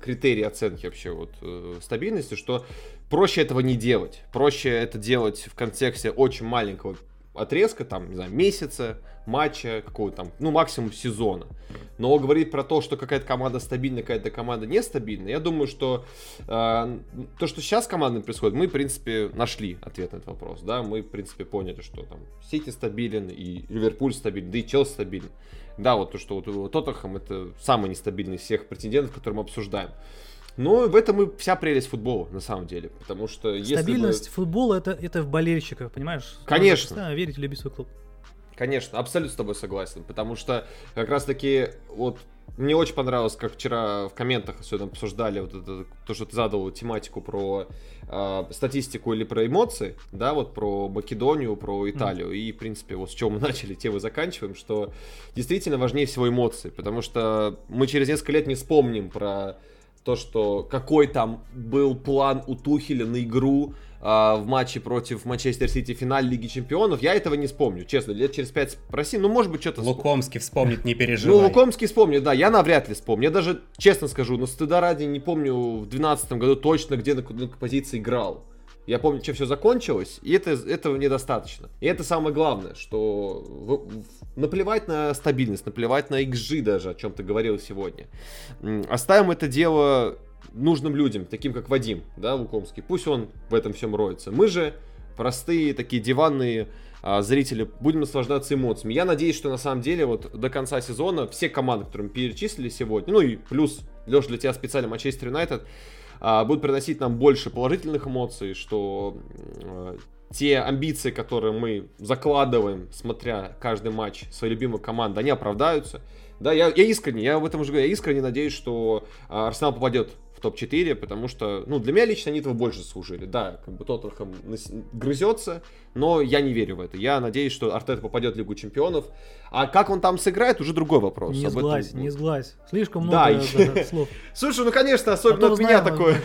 критерий оценки вообще вот э, стабильности, что проще этого не делать. Проще это делать в контексте очень маленького отрезка, там, не знаю, месяца, матча, какого-то там, ну, максимум сезона. Но говорить про то, что какая-то команда стабильная, какая-то команда нестабильная, я думаю, что э, то, что сейчас командам происходит, мы, в принципе, нашли ответ на этот вопрос, да, мы, в принципе, поняли, что там Сити стабилен, и Ливерпуль стабилен, да и Челси стабилен. Да, вот то, что вот Тоттенхэм это самый нестабильный из всех претендентов, которые мы обсуждаем. Но в этом и вся прелесть футбола, на самом деле. Потому что Стабильность бы... футбола это, это в болельщиках, понимаешь? Конечно. верить в любить свой клуб. Конечно, абсолютно с тобой согласен, потому что как раз-таки вот мне очень понравилось, как вчера в комментах особенно обсуждали вот это, то, что ты задал тематику про э, статистику или про эмоции, да, вот про Македонию, про Италию. Mm. И, в принципе, вот с чего мы начали, те мы заканчиваем, что действительно важнее всего эмоции, потому что мы через несколько лет не вспомним про то, что какой там был план у Тухеля на игру, а, в матче против Манчестер Сити финале Лиги Чемпионов, я этого не вспомню, честно, лет через пять спроси, ну, может быть, что-то... Лукомский вспомнит, не переживай. Ну, Лукомский вспомнит, да, я навряд ли вспомню, я даже, честно скажу, ну, стыда ради не помню в 2012 году точно, где на, на позиции играл. Я помню, чем все закончилось, и это, этого недостаточно. И это самое главное, что в, в, наплевать на стабильность, наплевать на XG даже, о чем ты говорил сегодня. Оставим это дело нужным людям, таким как Вадим, да, Лукомский. Пусть он в этом всем роется. Мы же простые, такие диванные а, зрители, будем наслаждаться эмоциями. Я надеюсь, что на самом деле вот до конца сезона все команды, которые мы перечислили сегодня, ну и плюс, Леша, для тебя специально Манчестер Юнайтед, будут приносить нам больше положительных эмоций, что а, те амбиции, которые мы закладываем, смотря каждый матч своей любимой команды, они оправдаются. Да, я, я искренне, я в этом уже говорю, я искренне надеюсь, что Арсенал попадет топ-4, потому что, ну, для меня лично они этого больше заслужили. Да, как бы Тоттенхэм грызется, но я не верю в это. Я надеюсь, что Артет попадет в Лигу Чемпионов. А как он там сыграет, уже другой вопрос. Не сглазь, этом... не сглазь. Слишком много да. слов. Слушай, ну, конечно, особенно а от меня такое...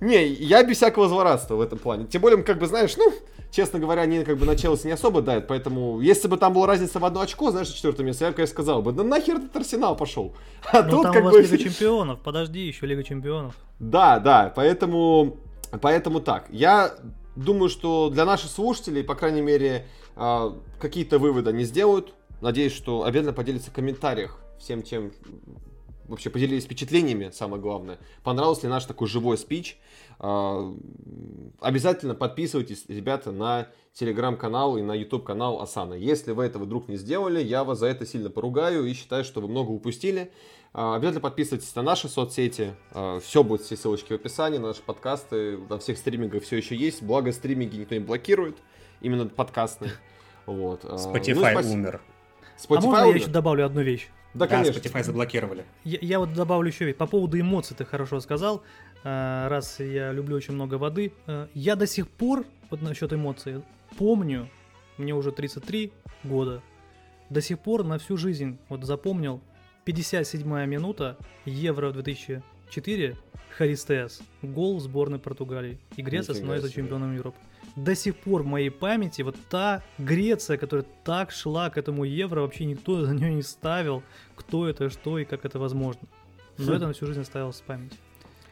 Не, я без всякого злорадства в этом плане. Тем более, как бы, знаешь, ну, честно говоря, они как бы на Челси не особо дают, поэтому если бы там была разница в одно очко, знаешь, четвертое место, я бы, конечно, сказал бы, да нахер этот Арсенал пошел. А ну, тут там как у вас бы... Лига Чемпионов, подожди, еще Лига Чемпионов. Да, да, поэтому, поэтому так. Я думаю, что для наших слушателей, по крайней мере, а, какие-то выводы они сделают. Надеюсь, что обязательно поделятся в комментариях всем тем, вообще поделились впечатлениями, самое главное. Понравился ли наш такой живой спич. А, обязательно подписывайтесь, ребята, на телеграм-канал и на YouTube канал Асана. Если вы этого вдруг не сделали, я вас за это сильно поругаю и считаю, что вы много упустили. А, обязательно подписывайтесь на наши соцсети. А, все будет, все ссылочки в описании, наши подкасты на всех стримингах все еще есть. Благо стриминги никто не блокирует, именно подкастные. Вот. А, Spotify ну, умер. Spotify а можно умер? я еще добавлю одну вещь? Да, да конечно. Spotify заблокировали. Я, я вот добавлю еще по поводу эмоций ты хорошо сказал. Раз я люблю очень много воды, я до сих пор вот насчет эмоций помню, мне уже 33 года, до сих пор на всю жизнь вот запомнил 57 минута, Евро 2004, Харистеас, гол сборной Португалии. И Греция становится чемпионом Европы. До сих пор в моей памяти вот та Греция, которая так шла к этому Евро, вообще никто за нее не ставил, кто это, что и как это возможно. Но хм. это на всю жизнь оставилось в памяти.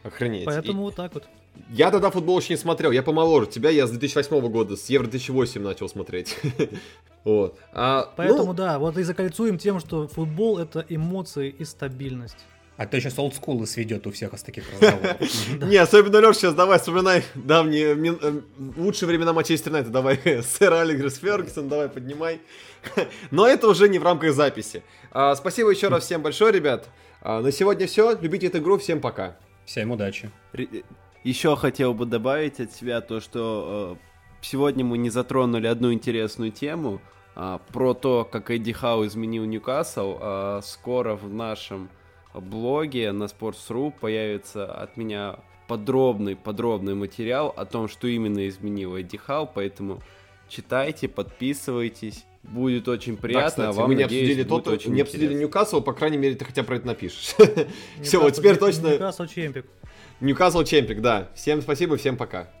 Охренеть. Поэтому и... вот так вот. Я тогда футбол еще не смотрел, я помоложе тебя, я с 2008 года, с Евро 2008 начал смотреть. Вот. А, Поэтому ну... да, вот и закольцуем тем, что футбол это эмоции и стабильность. А то сейчас олдскулы сведет у всех из таких разговоров. Не, особенно Леш, сейчас давай вспоминай давние, э, лучшие времена Манчестер Юнайтед. Давай, сэр Алигрес Фергюсон, давай поднимай. Но это уже не в рамках записи. А, спасибо еще раз всем большое, ребят. А, на сегодня все. Любите эту игру. Всем пока. Всем удачи. Еще хотел бы добавить от себя то, что э, сегодня мы не затронули одну интересную тему а, про то, как Эдди Хау изменил Ньюкасл. Скоро в нашем блоге на Sports.ru появится от меня подробный, подробный материал о том, что именно изменил Эдди Хау, поэтому читайте, подписывайтесь. Будет очень приятно, да, кстати, а вам, мы не надеюсь, обсудили тот, очень не обсудили Ньюкасл, по крайней мере, ты хотя бы про это напишешь. Все, вот теперь точно... Ньюкасл Чемпик. Ньюкасл Чемпик, да. Всем спасибо, всем пока.